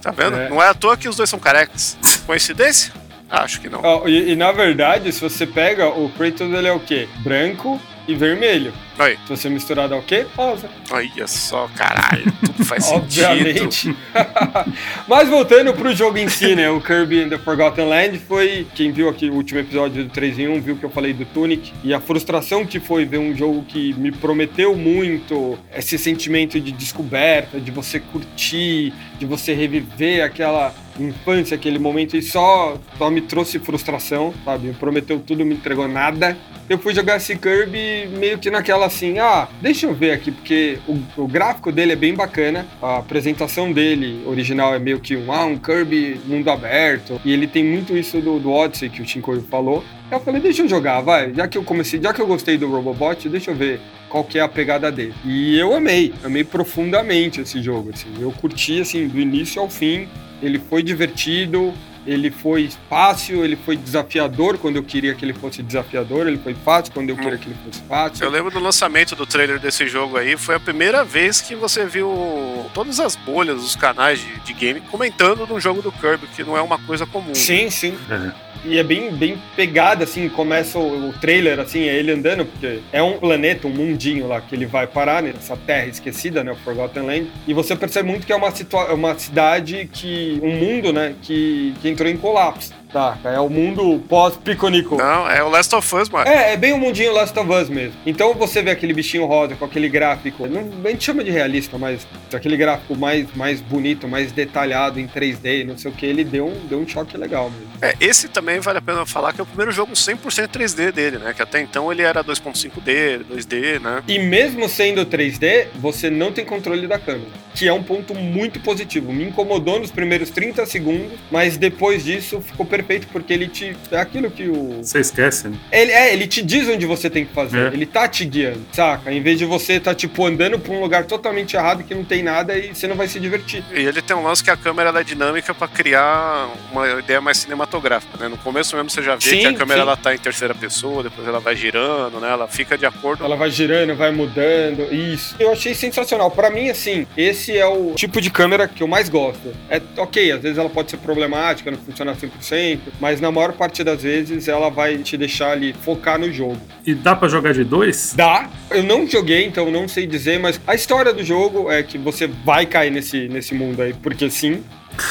tá vendo? É. Não é à toa que os dois são carecas. Coincidência? Acho que não. Ó, e, e, na verdade, se você pega o Kratos, ele é o quê? Branco e vermelho. Aí, Se você misturar dá o quê? Rosa. olha só, caralho, tudo faz [LAUGHS] sentido. Obviamente. [LAUGHS] Mas voltando pro jogo em si, né? O Kirby and the Forgotten Land foi. Quem viu aqui o último episódio do 3 em 1 viu que eu falei do Tunic. E a frustração que foi ver um jogo que me prometeu muito esse sentimento de descoberta, de você curtir, de você reviver aquela infância, aquele momento, e só, só me trouxe frustração, sabe? Me prometeu tudo, me entregou nada. Eu fui jogar esse Kirby meio que naquela assim, ah, deixa eu ver aqui, porque o, o gráfico dele é bem bacana, a apresentação dele original é meio que um, ah, um Kirby mundo aberto, e ele tem muito isso do, do Odyssey que o Shinkoio falou. Eu falei, deixa eu jogar, vai, já que eu comecei, já que eu gostei do Robobot, deixa eu ver qual que é a pegada dele. E eu amei, amei profundamente esse jogo, assim, eu curti, assim, do início ao fim, ele foi divertido, ele foi fácil, ele foi desafiador quando eu queria que ele fosse desafiador, ele foi fácil quando eu queria que ele fosse fácil. Eu lembro do lançamento do trailer desse jogo aí, foi a primeira vez que você viu todas as bolhas dos canais de, de game comentando de um jogo do Kirby, que não é uma coisa comum. Sim, sim. É. E é bem, bem pegada, assim, começa o, o trailer, assim, é ele andando, porque é um planeta, um mundinho lá que ele vai parar, nessa terra esquecida, né, o Forgotten Land, e você percebe muito que é uma, situa uma cidade que, um mundo, né, que, que entrou em colapso. Saca? É o mundo pós-Piconico. Não, é o Last of Us, mano. É, é bem o mundinho Last of Us mesmo. Então você vê aquele bichinho rosa com aquele gráfico, não, a gente chama de realista, mas aquele gráfico mais, mais bonito, mais detalhado em 3D, não sei o que, ele deu um, deu um choque legal mesmo. É, esse também vale a pena falar que é o primeiro jogo 100% 3D dele, né? Que até então ele era 2.5D, 2D, né? E mesmo sendo 3D, você não tem controle da câmera, que é um ponto muito positivo. Me incomodou nos primeiros 30 segundos, mas depois disso ficou perfeito porque ele te. É aquilo que o. Você esquece, né? Ele, é, ele te diz onde você tem que fazer. É. Ele tá te guiando, saca? Em vez de você tá, tipo, andando pra um lugar totalmente errado que não tem nada e você não vai se divertir. E ele tem um lance que a câmera ela é dinâmica pra criar uma ideia mais cinematográfica, né? No começo mesmo você já vê Sim, que a câmera sim. ela tá em terceira pessoa, depois ela vai girando, né? Ela fica de acordo. Ela vai girando, vai mudando. Isso. Eu achei sensacional. Pra mim, assim, esse é o tipo de câmera que eu mais gosto. É ok, às vezes ela pode ser problemática, não funciona 100%, mas na maior parte das vezes ela vai te deixar ali focar no jogo. E dá pra jogar de dois? Dá. Eu não joguei, então não sei dizer, mas a história do jogo é que você vai cair nesse, nesse mundo aí, porque sim.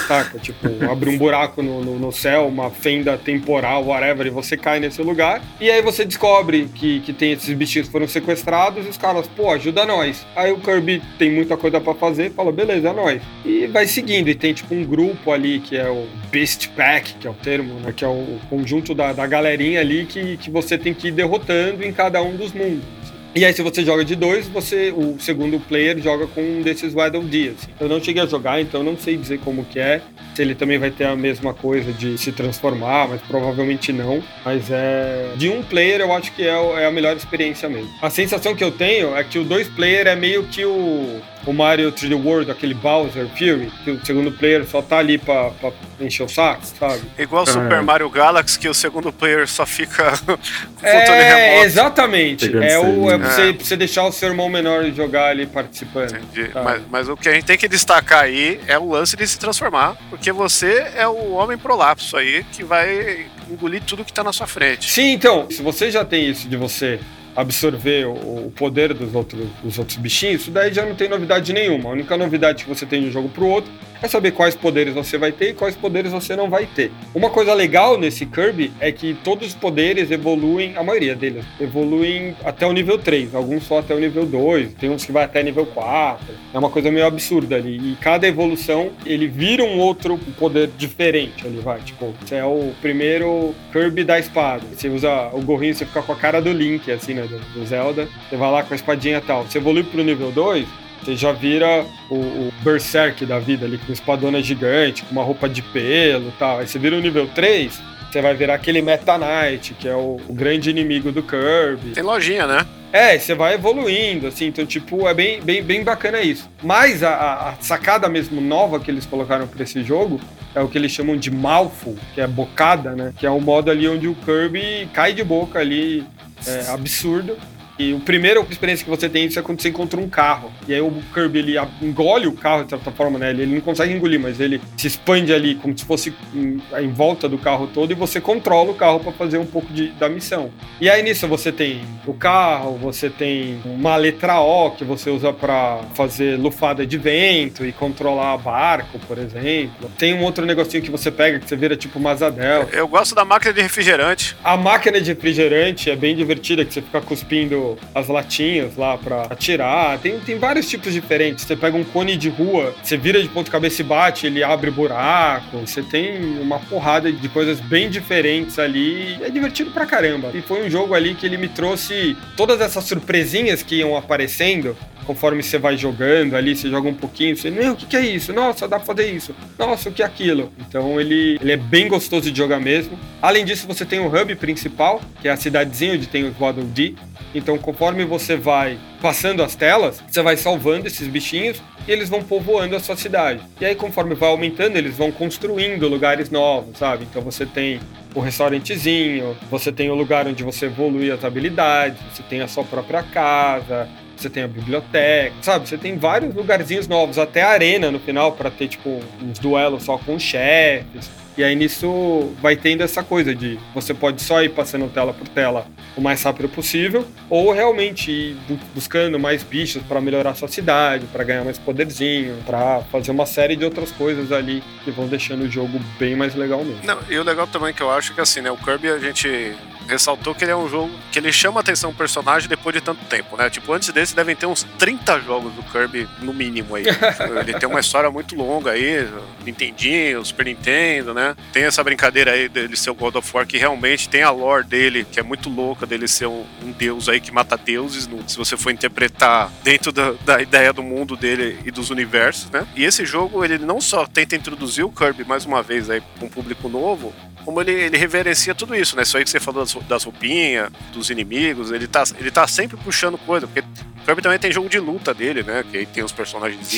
Saca? Tipo, abre um buraco no, no, no céu, uma fenda temporal, whatever, e você cai nesse lugar. E aí você descobre que, que tem esses bichinhos que foram sequestrados e os caras, pô, ajuda nós. Aí o Kirby tem muita coisa pra fazer, fala, beleza, é nós. E vai seguindo. E tem tipo um grupo ali que é o Beast Pack, que é o termo, né? Que é o conjunto da, da galerinha ali que, que você tem que ir derrotando em cada um dos mundos. E aí, se você joga de dois, você, o segundo player joga com um desses Waddle assim. Eu não cheguei a jogar, então não sei dizer como que é. Se ele também vai ter a mesma coisa de se transformar, mas provavelmente não. Mas é. De um player, eu acho que é, é a melhor experiência mesmo. A sensação que eu tenho é que o dois player é meio que o. O Mario 3D World, aquele Bowser Fury, que o segundo player só tá ali pra, pra encher o saco, sabe? Igual Ah. Super Mario Galaxy, que o segundo player só fica [LAUGHS] com o controle É, remoto. exatamente. Pegando É, o, é selinho. você, É. pra você deixar o seu irmão menor jogar ali participando. Entendi. Mas, mas o que a gente tem que destacar aí é o lance de se transformar, porque você é o homem prolapso aí que vai engolir tudo que tá na sua frente. Sim, então, se você já tem isso de você absorver o, o poder dos outros, dos outros bichinhos, isso daí já não tem novidade nenhuma. A única novidade que você tem de um jogo pro outro é saber quais poderes você vai ter e quais poderes você não vai ter. Uma coisa legal nesse Kirby é que todos os poderes evoluem, a maioria deles, evoluem até o nível 3, alguns só até o nível 2, tem uns que vai até nível 4. É uma coisa meio absurda ali. E cada evolução, ele vira um outro poder diferente ali, vai. Tipo, você é o primeiro Kirby da espada. Você usa o gorrinho, você fica com a cara do Link, assim, né, do, Zelda. Você vai lá com a espadinha e tal. Você evolui pro nível 2, você já vira o, o Berserk da vida ali, com espadona gigante, com uma roupa de pelo e tal. Aí você vira o nível 3, você vai virar aquele Meta Knight, que é o, o grande inimigo do Kirby. Tem lojinha, né? É, você vai evoluindo, assim, então, tipo, é bem, bem, bem bacana isso. Mas a, a- sacada mesmo nova que eles colocaram pra esse jogo é o que eles chamam de Mouthful, que é bocada, né? Que é um modo ali onde o Kirby cai de boca ali, é absurdo. E o primeiro experiência que você tem isso é quando você encontra um carro. E aí o Kirby ele engole o carro de certa forma, né? Ele, ele não consegue engolir, mas ele se expande ali como se fosse em, em volta do carro todo e você controla o carro pra fazer um pouco de, da missão. E aí nisso você tem o carro, você tem uma letra O que você usa pra fazer lufada de vento e controlar barco, por exemplo. Tem um outro negocinho que você pega que você vira tipo uma asa dela. Eu gosto da máquina de refrigerante. A máquina de refrigerante é bem divertida, que você fica cuspindo as latinhas lá pra atirar. Tem, tem vários tipos diferentes. Você pega um cone de rua, você vira de ponta cabeça e bate, ele abre buraco. Você tem uma porrada de coisas bem diferentes ali. É divertido pra caramba. E foi um jogo ali que ele me trouxe todas essas surpresinhas que iam aparecendo. Conforme você vai jogando ali, você joga um pouquinho, você, meu, o que, que é isso? Nossa, dá pra fazer isso. Nossa, o que é aquilo? Então ele, ele é bem gostoso de jogar mesmo. Além disso, você tem o hub principal, que é a cidadezinha onde tem os Waddle Dee. Então, conforme você vai passando as telas, você vai salvando esses bichinhos e eles vão povoando a sua cidade. E aí, conforme vai aumentando, eles vão construindo lugares novos, sabe? Então você tem o restaurantezinho, você tem o lugar onde você evolui as habilidades, você tem a sua própria casa, você tem a biblioteca, sabe? Você tem vários lugarzinhos novos, até a arena no final para ter tipo uns duelos só com chefes. E aí nisso vai tendo essa coisa de você pode só ir passando tela por tela o mais rápido possível, ou realmente ir buscando mais bichos para melhorar sua cidade, para ganhar mais poderzinho, para fazer uma série de outras coisas ali que vão deixando o jogo bem mais legal mesmo. Não, e o legal também que eu acho que assim, né, o Kirby a gente ressaltou que ele é um jogo que ele chama a atenção do personagem depois de tanto tempo, né? Tipo, antes desse devem ter uns 30 jogos do Kirby, no mínimo aí. [LAUGHS] ele tem uma história muito longa aí, Nintendinho, Super Nintendo, né? Tem essa brincadeira aí dele ser o God of War, que realmente tem a lore dele, que é muito louca, dele ser um, um deus aí que mata deuses, no, se você for interpretar dentro da, da, ideia do mundo dele e dos universos, né? E esse jogo, ele não só tenta introduzir o Kirby mais uma vez aí para um público novo, como ele, ele reverencia tudo isso, né? Isso aí que você falou das, das roupinhas, dos inimigos, ele tá, ele tá sempre puxando coisa, porque Kirby também tem jogo de luta dele, né? Que aí tem os personagens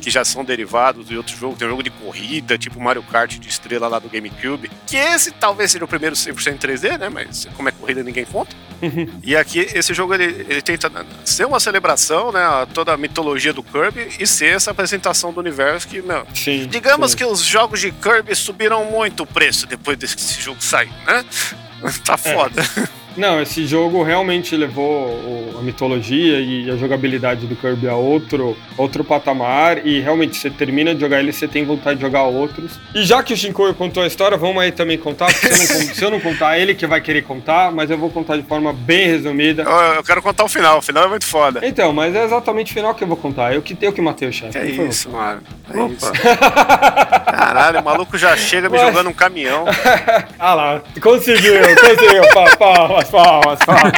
que já são derivados de outro jogo. Tem um jogo de corrida, tipo Mario Kart de estrela lá do GameCube. Que esse talvez seja o primeiro 100% 3D, né? Mas como é corrida ninguém conta. Uhum. E aqui, esse jogo ele, ele tenta ser uma celebração, né? A toda a mitologia do Kirby e ser essa apresentação do universo que, meu. Sim, digamos sim. que os jogos de Kirby subiram muito o preço depois desse jogo sair, né? [LAUGHS] tá é. foda. É. Não, esse jogo realmente levou a mitologia e a jogabilidade do Kirby a outro, outro patamar. E realmente, você termina de jogar ele, você tem vontade de jogar outros. E já que o Shinkoio contou a história, vamos aí também contar. Se eu, não, se eu, não, contar, ele que vai querer contar, mas eu vou contar de forma bem resumida. Eu, eu, quero contar o final, o final é muito foda. Então, mas é exatamente o final que eu vou contar. Eu que, eu que matei o chefe. É isso, mano. É Opa. isso. Caralho, o maluco já chega me mas... jogando um caminhão. [LAUGHS] ah lá, conseguiu, conseguiu. Palmas, palmas, palmas.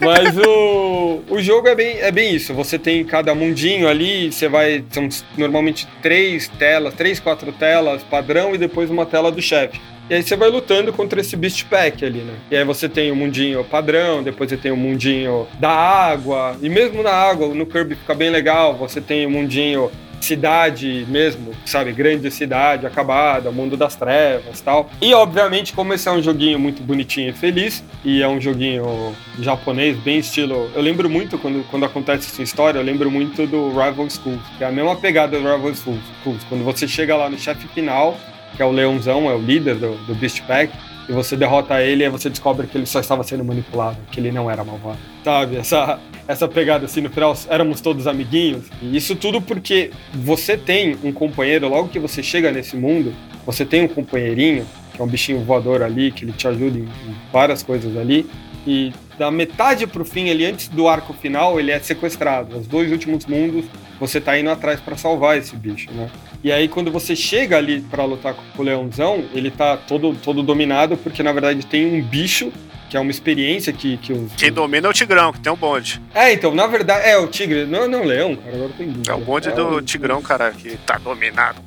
Mas o, o jogo é bem, é bem isso. Você tem cada mundinho ali, você vai. São normalmente três telas, três, quatro telas padrão e depois uma tela do chefe. E aí você vai lutando contra esse Beast Pack ali, né? E aí você tem o mundinho padrão, depois você tem o mundinho da água. E mesmo na água, no Kirby fica bem legal. Você tem o mundinho cidade mesmo, sabe? Grande cidade, acabada, mundo das trevas tal. E, obviamente, como esse é um joguinho muito bonitinho e feliz, e é um joguinho japonês, bem estilo. Eu lembro muito quando, quando acontece essa história, eu lembro muito do Rival Schools, que é a mesma pegada do Rival Schools. Quando você chega lá no chefe final, que é o leãozão, é o líder do, do Beast Pack, e você derrota ele e você descobre que ele só estava sendo manipulado, que ele não era malvado. Sabe? Essa, essa pegada assim, no final éramos todos amiguinhos. E isso tudo porque você tem um companheiro, logo que você chega nesse mundo, você tem um companheirinho, que é um bichinho voador ali, que ele te ajuda em, em várias coisas ali. E da metade pro fim, ele antes do arco final, ele é sequestrado. Os dois últimos mundos, você tá indo atrás para salvar esse bicho, né? E aí quando você chega ali para lutar com o leãozão, ele tá todo todo dominado porque na verdade tem um bicho que é uma experiência que, que os... Quem domina é o Tigrão, que tem um bonde. É, então, na verdade, é o Tigre, não, não, Leão, cara, agora tem É o bonde é do o... Tigrão, cara, que tá dominado,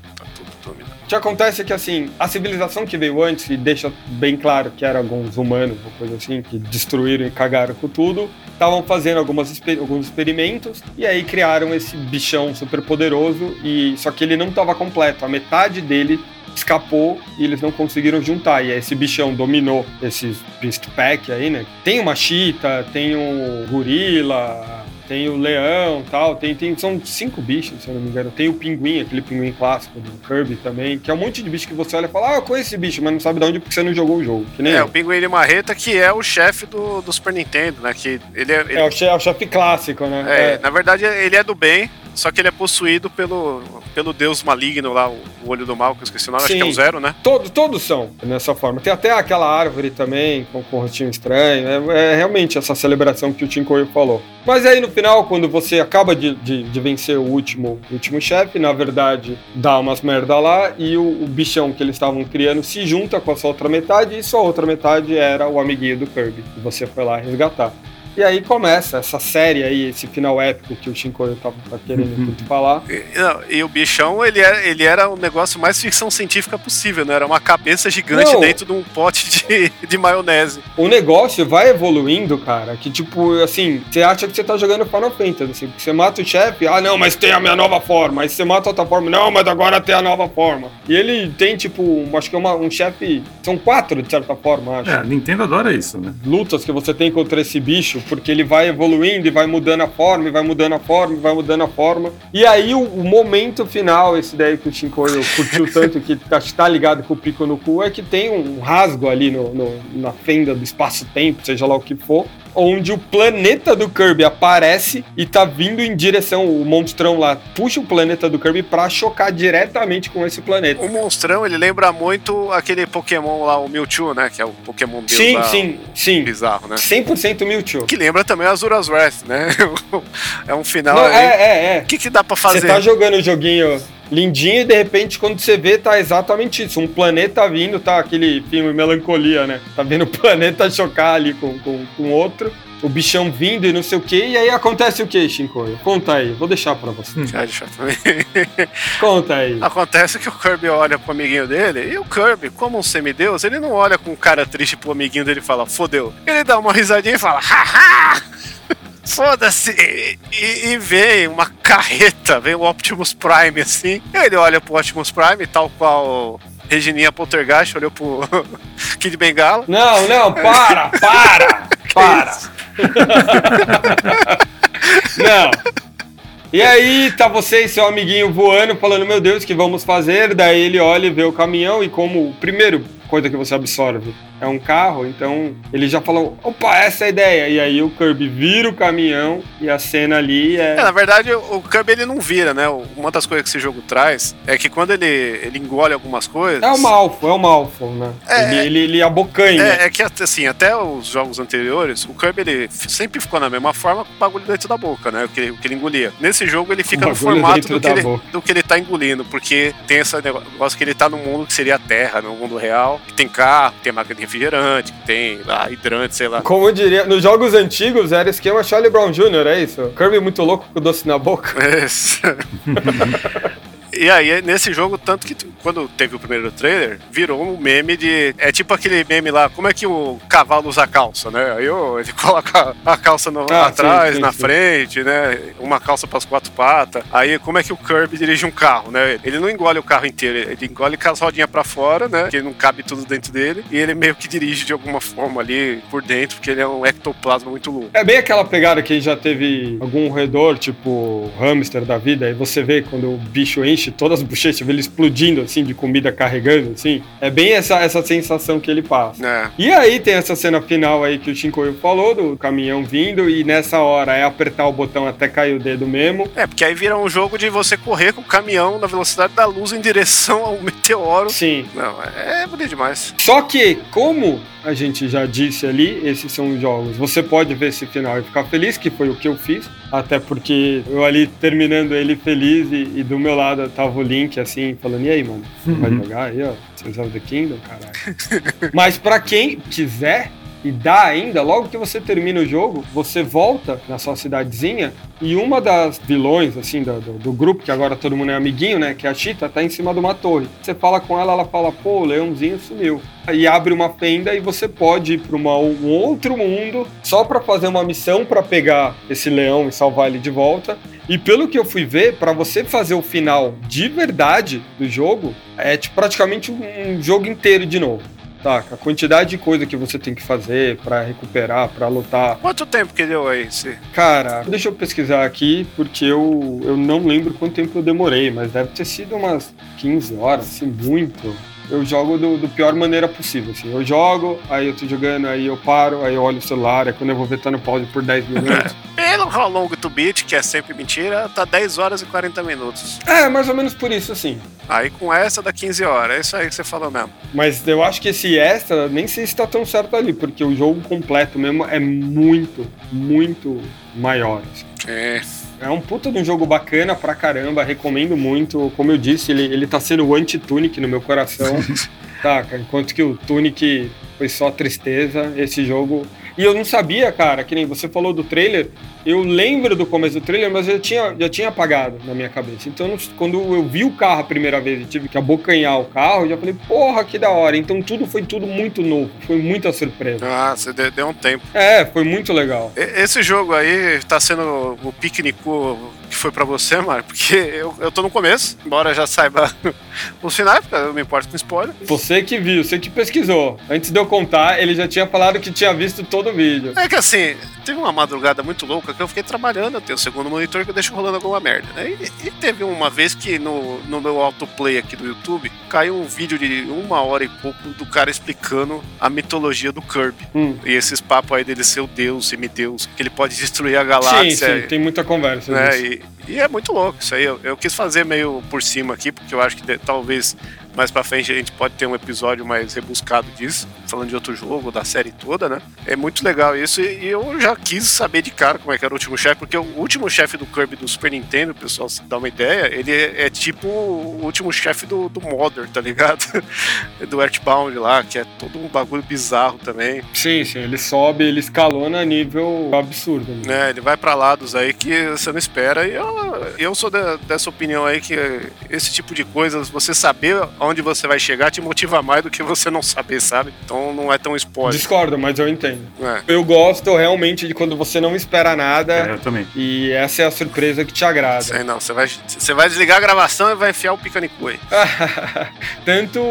que acontece é que, assim, a civilização que veio antes, e deixa bem claro que eram alguns humanos, ou coisa assim, que destruíram e cagaram com tudo, estavam fazendo algumas, alguns experimentos, e aí criaram esse bichão super poderoso, e só que ele não estava completo, a metade dele escapou e eles não conseguiram juntar. E aí esse bichão dominou esses Beast Pack aí, né? Tem uma chita, tem um gorila, tem o leão tal, tem, tem, são cinco bichos, se eu não me engano. Tem o pinguim, aquele pinguim clássico do Kirby também, que é um monte de bicho que você olha e fala, ah, eu conheço esse bicho, mas não sabe de onde porque você não jogou o jogo. é, eu. o pinguim de marreta, que é o chefe do, do Super Nintendo, né? Que ele é, ele... é, o chefe, é o chefe clássico, né? É, é, na verdade ele é do bem, só que ele é possuído pelo, pelo deus maligno lá, o, olho do mal, que eu esqueci o nome, Sim. acho que é um zero, né? Todo, todos são dessa forma. Tem até aquela árvore também, com, com um rostinho estranho. É, é, realmente essa celebração que o Tinkoio falou. Mas aí no final, quando você acaba de, de, de vencer o último, último chefe, na verdade dá umas merda lá e o, o bichão que eles estavam criando se junta com a sua outra metade e sua outra metade era o amiguinho do Kirby. E você foi lá resgatar. E aí começa essa série aí, esse final épico que o Shinkoio tava, tá querendo uhum. muito falar. E, não, e, o bichão, ele era, ele era o negócio mais ficção científica possível, né? Era uma cabeça gigante não. dentro de um pote de, [LAUGHS] de maionese. O negócio vai evoluindo, cara, que tipo, assim, você acha que você tá jogando Final Fantasy, assim, você mata o chefe, ah não, mas tem a minha nova forma. Aí você mata outra forma, não, mas agora tem a nova forma. E ele tem, tipo, um, acho que é uma, um chefe, são quatro de certa forma, acho. É, Nintendo adora isso, né? Lutas que você tem contra esse bicho porque ele vai evoluindo e vai mudando a forma, e vai mudando a forma, e vai mudando a forma. E aí o, o momento final, esse daí que o Shinkoio curtiu [LAUGHS] tanto, que tá, tá ligado com o pico no cu, é que tem um rasgo ali no, no- na fenda do espaço-tempo, seja lá o que for, onde o planeta do Kirby aparece e tá vindo em direção, o monstrão lá puxa o planeta do Kirby pra chocar diretamente com esse planeta. O monstrão, ele lembra muito aquele Pokémon lá, o Mewtwo, né? Que é o Pokémon Deus Sim, lá, sim, sim. bizarro, né? 100% Mewtwo. Que lembra também Azura's Wrath, né? [LAUGHS] é um final Não, aí. é, é, é. O que, que dá pra Você fazer? tá jogando o joguinho lindinho e de repente quando você vê tá exatamente isso. Um planeta vindo, tá aquele filme Melancolia, né? Tá vendo o planeta chocar ali com, com, com outro. O bichão vindo e não sei o que. E aí acontece o que, Shinkoio? Conta aí. Vou deixar pra você. Já deixa também. [LAUGHS] Conta aí. Acontece que o Kirby olha pro amiguinho dele e o Kirby, como um semideus, ele não olha com cara triste pro amiguinho dele e fala, fodeu. Ele dá uma risadinha e fala, haha! Foda-se! E, e vem uma carreta, vem o Optimus Prime assim. Ele olha pro Optimus Prime, tal qual Regininha Poltergeist olhou pro [LAUGHS] Kid Bengala. Não, não, para, [LAUGHS] para, para. [LAUGHS] não. E aí tá você e seu amiguinho voando, falando, meu Deus, o que vamos fazer? Daí ele olha e vê o caminhão e como, primeiro, coisa que você absorve, é um carro, então ele já falou, opa, essa é a ideia. E aí o Kirby vira o caminhão e a cena ali é... É, na verdade, o Kirby ele não vira, né? Uma das coisas que esse jogo traz é que quando ele, ele engole algumas coisas. É o Malfo, é o Malfo, né? É, ele, ele, ele abocanha. É, é que assim, até os jogos anteriores, o Kirby ele sempre ficou na mesma forma com o bagulho dentro da boca, né? O que, o que ele engolia. Nesse jogo ele fica no formato do que, ele, boca. do que ele tá engolindo, porque tem esse negócio que ele tá no mundo que seria a Terra, no mundo real, que tem carro, que tem máquina de refrigerante, que tem lá, hidrante, sei lá. Como eu diria, nos jogos antigos era esquema Charlie Brown Jr., é isso? Kirby muito louco com o doce na boca. [LAUGHS] Esse. [LAUGHS] E aí, nesse jogo, tanto que quando teve o primeiro trailer, virou um meme de. É tipo aquele meme lá, como é que o cavalo usa calça, né? Aí ó, ele [LAUGHS] coloca a calça no- Ah, atrás, sim, sim, na sim. frente, né? Uma calça para as quatro patas. Aí, como é que o Kirby dirige um carro, né? Ele não engole o carro inteiro, ele engole com as rodinhas pra fora, né? Que não cabe tudo dentro dele. E ele meio que dirige de alguma forma ali por dentro, porque ele é um ectoplasma muito louco. É bem aquela pegada que já teve algum roedor, tipo hamster da vida, e você vê quando o bicho enche todas as bochechas, ele explodindo assim, de comida carregando, assim. É bem essa, essa sensação que ele passa. É. E aí tem essa cena final aí que o Shinkoio falou, do caminhão vindo, e nessa hora é apertar o botão até cair o dedo mesmo. É, porque aí vira um jogo de você correr com o caminhão na velocidade da luz em direção ao [LAUGHS] meteoro. Sim. Não, é bonito demais. Só que, como a gente já disse ali, esses são os jogos. Você pode ver esse final e ficar feliz, que foi o que eu fiz. Até porque eu ali terminando ele feliz e, e do meu lado tava o Link assim, falando: E aí, mano? Você vai jogar aí, ó? Tears of the Kingdom, caralho. [LAUGHS] Mas pra quem quiser. E dá ainda, logo que você termina o jogo, você volta na sua cidadezinha e uma das vilões, assim, do, do, do grupo, que agora todo mundo é amiguinho, né? Que é a Chita, tá em cima de uma torre. Você fala com ela, ela fala, pô, o leãozinho sumiu. Aí abre uma fenda e você pode ir para um outro mundo só para fazer uma missão para pegar esse leão e salvar ele de volta. E pelo que eu fui ver, para você fazer o final de verdade do jogo, é tipo, praticamente um jogo inteiro de novo. Saca? A quantidade de coisa que você tem que fazer pra recuperar, pra lutar. Quanto tempo que deu aí? Esse... Cara, deixa eu pesquisar aqui, porque eu, eu não lembro quanto tempo eu demorei, mas deve ter sido umas 15 horas, assim, muito. Eu jogo do, do pior maneira possível, assim. Eu jogo, aí eu tô jogando, aí eu paro, aí eu olho o celular, aí quando eu vou ver tá no pause por 10 minutos. Pelo How Long to Beat, que é sempre mentira, tá 10 horas e 40 minutos. é, mais ou menos por isso, assim. Aí com essa dá 15 horas. É isso aí que você falou mesmo. Mas eu acho que esse extra, nem sei se tá tão certo ali, porque o jogo completo mesmo é muito, muito maior. assim. É. É um puta de um jogo bacana pra caramba, recomendo muito. Como eu disse, ele, ele tá sendo o anti-Tunic no meu coração. Saca? [LAUGHS] Enquanto que o Tunic foi só tristeza, esse jogo. E eu não sabia, cara, que nem você falou do trailer. Eu lembro do começo do trailer, mas eu tinha, já tinha apagado na minha cabeça. Então, quando eu vi o carro a primeira vez e tive que abocanhar o carro, eu já falei, porra, que da hora. Então, tudo foi tudo muito novo. Foi muita surpresa. Ah, você deu, um tempo. É, foi muito legal. Esse jogo aí tá sendo o piquenico que foi pra você, Mário, porque eu, eu tô no começo, embora já saiba [LAUGHS] os finais, porque eu me importo com spoiler. Você que viu, você que pesquisou. Antes de eu contar, ele já tinha falado que tinha visto todo o vídeo. É que assim, teve uma madrugada muito louca que eu fiquei trabalhando, eu tenho o segundo monitor que eu deixo rolando alguma merda, né? E, e teve uma vez que no, no meu autoplay aqui do YouTube caiu um vídeo de uma hora e pouco do cara explicando a mitologia do Kirby. Hum. E esses papos aí dele ser o deus, semideus, que ele pode destruir a galáxia. Sim, sim, tem muita conversa. né? E, e é muito louco isso aí. Eu, eu quis fazer meio por cima aqui, porque eu acho que de- talvez mais pra frente a gente pode ter um episódio mais rebuscado disso, falando de outro jogo, da série toda, né? É muito legal isso. E, eu já quis saber de cara como é que era o último chefe, porque o último chefe do Kirby do Super Nintendo, pessoal, se dá uma ideia, ele é, é tipo o último chefe do, do Modern, tá ligado? [LAUGHS] do Earthbound lá, que é todo um bagulho bizarro também. Sim, sim, ele sobe, ele escalona a nível absurdo. né? né? Ele vai pra lados aí que você não espera. E eu, eu sou da- dessa opinião aí que esse tipo de coisas, você saber onde você vai chegar, te motiva mais do que você não saber, sabe? Então não é tão spoiler. Discordo, mas eu entendo. É. Eu gosto realmente de quando você não espera É, nada eu também. e essa é a surpresa que te agrada. Sei não, você vai, você vai desligar a gravação e vai enfiar o picanicoi. [LAUGHS] Tanto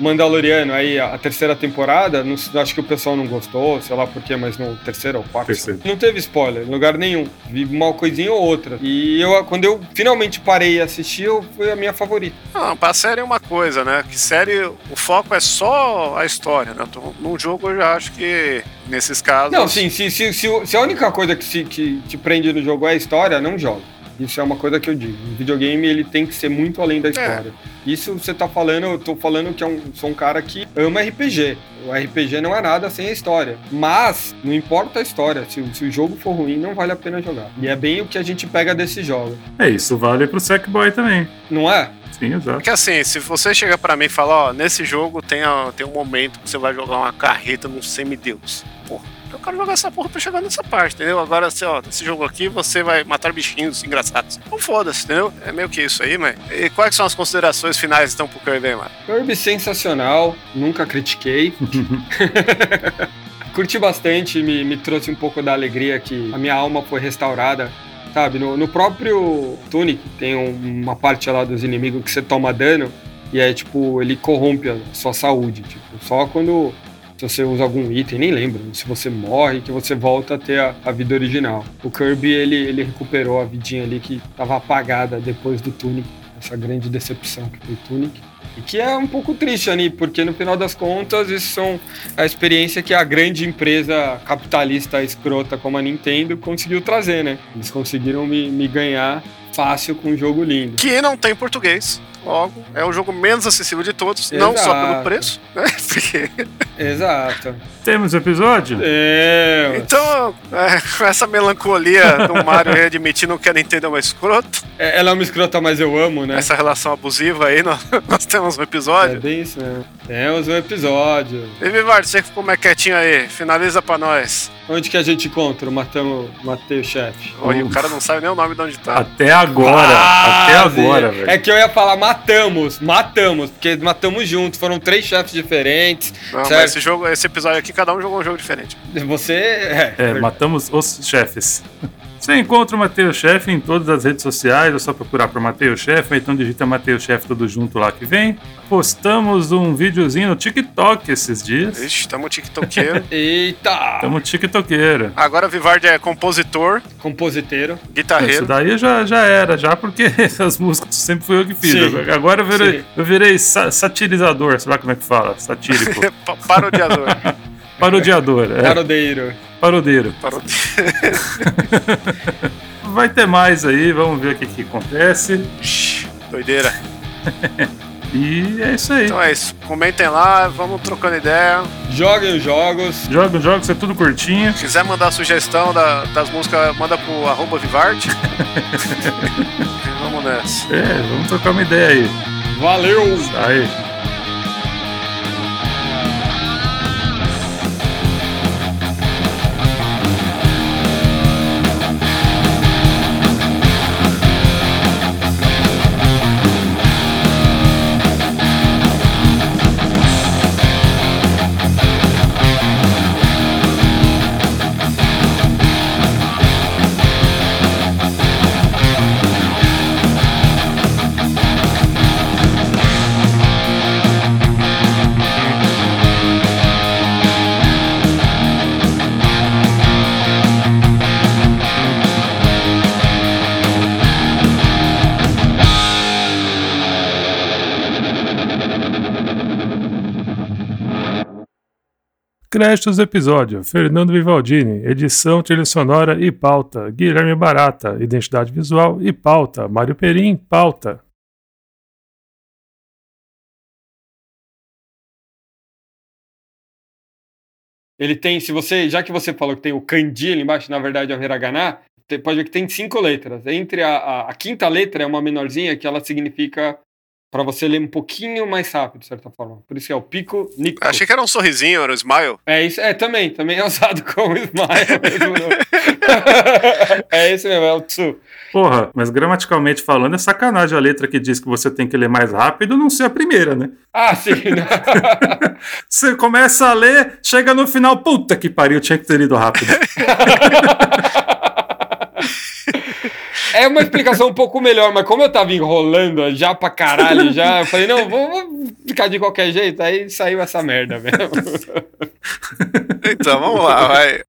Mandaloriano aí, a terceira temporada, não, acho que o pessoal não gostou, sei lá porquê, mas no terceiro ou quarto. Terceiro. Não teve spoiler, em lugar nenhum. Vi uma coisinha ou outra. E eu, quando eu finalmente parei e assisti, eu, foi a minha favorita. Não, pra série é uma coisa, né? Que série, o foco é só a história, né? Então, num jogo eu já acho que nesses casos. Não, sim, se, se, se, se a única coisa que, se, que te prende no jogo é a história, não joga. Isso é uma coisa que eu digo. O videogame ele tem que ser muito além da história. Isso você tá falando, eu tô falando que é um, sou um cara que ama RPG. O RPG não é nada sem a história. Mas, não importa a história, se, o- se o jogo for ruim, não vale a pena jogar. E é bem o que a gente pega desse jogo. É, isso vale pro Sackboy também. Não é? Sim, exato. Porque assim, se você chega pra mim e fala, ó, nesse jogo tem, a- tem um momento que você vai jogar uma carreta num semideus. Porra, eu quero jogar essa porra pra chegar nessa parte, entendeu? Agora, assim, ó, nesse jogo aqui você vai matar bichinhos engraçados. Não foda-se, entendeu? É meio que isso aí, mas. E quais são as considerações finais então pro Kirby, mano? Kirby sensacional, nunca critiquei. [LAUGHS] Curti bastante, me, me trouxe um pouco da alegria que a minha alma foi restaurada. Sabe, no, no próprio Tunic tem um- uma parte lá dos inimigos que você toma dano e é tipo, ele corrompe a sua saúde. Tipo, só quando se você usa algum item, nem lembro, se você morre, que você volta a ter a, a vida original. O Kirby, ele, ele recuperou a vidinha ali que estava apagada depois do Tunic, essa grande decepção que foi o Tunic. E que é um pouco triste, Ani, porque no final das contas, isso são a experiência que a grande empresa capitalista escrota como a Nintendo conseguiu trazer, né? Eles conseguiram me, me ganhar fácil com um jogo lindo. Que não tem português. Logo, é o jogo menos acessível de todos, não só pelo Exato. preço, né? [LAUGHS] Porque Exato. Temos episódio? É, Então, é, com essa melancolia do Mario readmitindo que a Nintendo é uma escrota, é- ela é uma escrota, mas eu amo, né? essa relação abusiva aí, nós, [LAUGHS] nós temos um É episódio. bem isso mesmo. Temos um episódio. E Vivardo, você que ficou mais quietinho aí, finaliza pra nós. Onde que a gente encontra o Matamos, Matei o chefe? Olha, o cara não sabe nem o nome de onde tá. Até agora. Ah, até agora, velho. É que eu ia falar matamos, matamos, porque matamos juntos, foram três chefes diferentes. Não, mas certo? esse jogo, esse episódio aqui, cada um jogou um jogo diferente. Você. É, É, matamos os chefes. Você encontra o Mateus Chef em todas as redes sociais, é só procurar por Mateus Chef, ou então digita Mateus Chef tudo junto lá que vem. Postamos um videozinho no TikTok esses dias. Ixi, tamo tiktokeiro. [LAUGHS] Eita! Tamo tiktokeiro. Agora o Vivardi é compositor, Compositeiro. Isso guitarreiro. daí já, já era, já porque [LAUGHS] essas músicas sempre fui eu que fiz. Sim. Agora eu virei, Sim. eu virei sa- satirizador, sei lá como é que fala, satírico. [LAUGHS] pa- Parodiador. Parodiador, é, Parodeiro. Parodeiro. Parodi... [LAUGHS] Vai ter mais aí, vamos ver o que, que acontece. Doideira. [LAUGHS] E é isso aí. Então é isso. Comentem lá, vamos trocando ideia. Joguem os jogos. Jogos, jogos, é tudo curtinho. Se quiser mandar sugestão da- das músicas, manda pro arroba Vivarte. E [LAUGHS] vamos nessa. É, vamos trocar uma ideia aí. Valeu! Aí. Créditos do episódio: Fernando Vivaldini, edição, trilha sonora e pauta. Guilherme Barata, identidade visual e pauta. Mário Perim, pauta. Ele tem, se você, já que você falou que tem o kanji ali embaixo, na verdade é o hiragana, pode ver que tem cinco letras. Entre a, a, a quinta letra é uma menorzinha que ela significa para você ler um pouquinho mais rápido, de certa forma. Por isso que é o pico nico. Achei que era um sorrisinho, era um smile. É isso, é também, também é usado [LAUGHS] como smile mesmo. [LAUGHS] é esse mesmo, é o tsu. Porra, mas gramaticalmente falando, é sacanagem a letra que diz que você tem que ler mais rápido não ser a primeira, né? Ah, sim. né? [LAUGHS] Você começa a ler, chega no final, puta que pariu, tinha que ter lido rápido. É uma explicação um pouco melhor, mas como eu tava enrolando já pra caralho, já, eu falei, não, vou, vou ficar de qualquer jeito, aí saiu essa merda mesmo. Então, vamos lá, vai.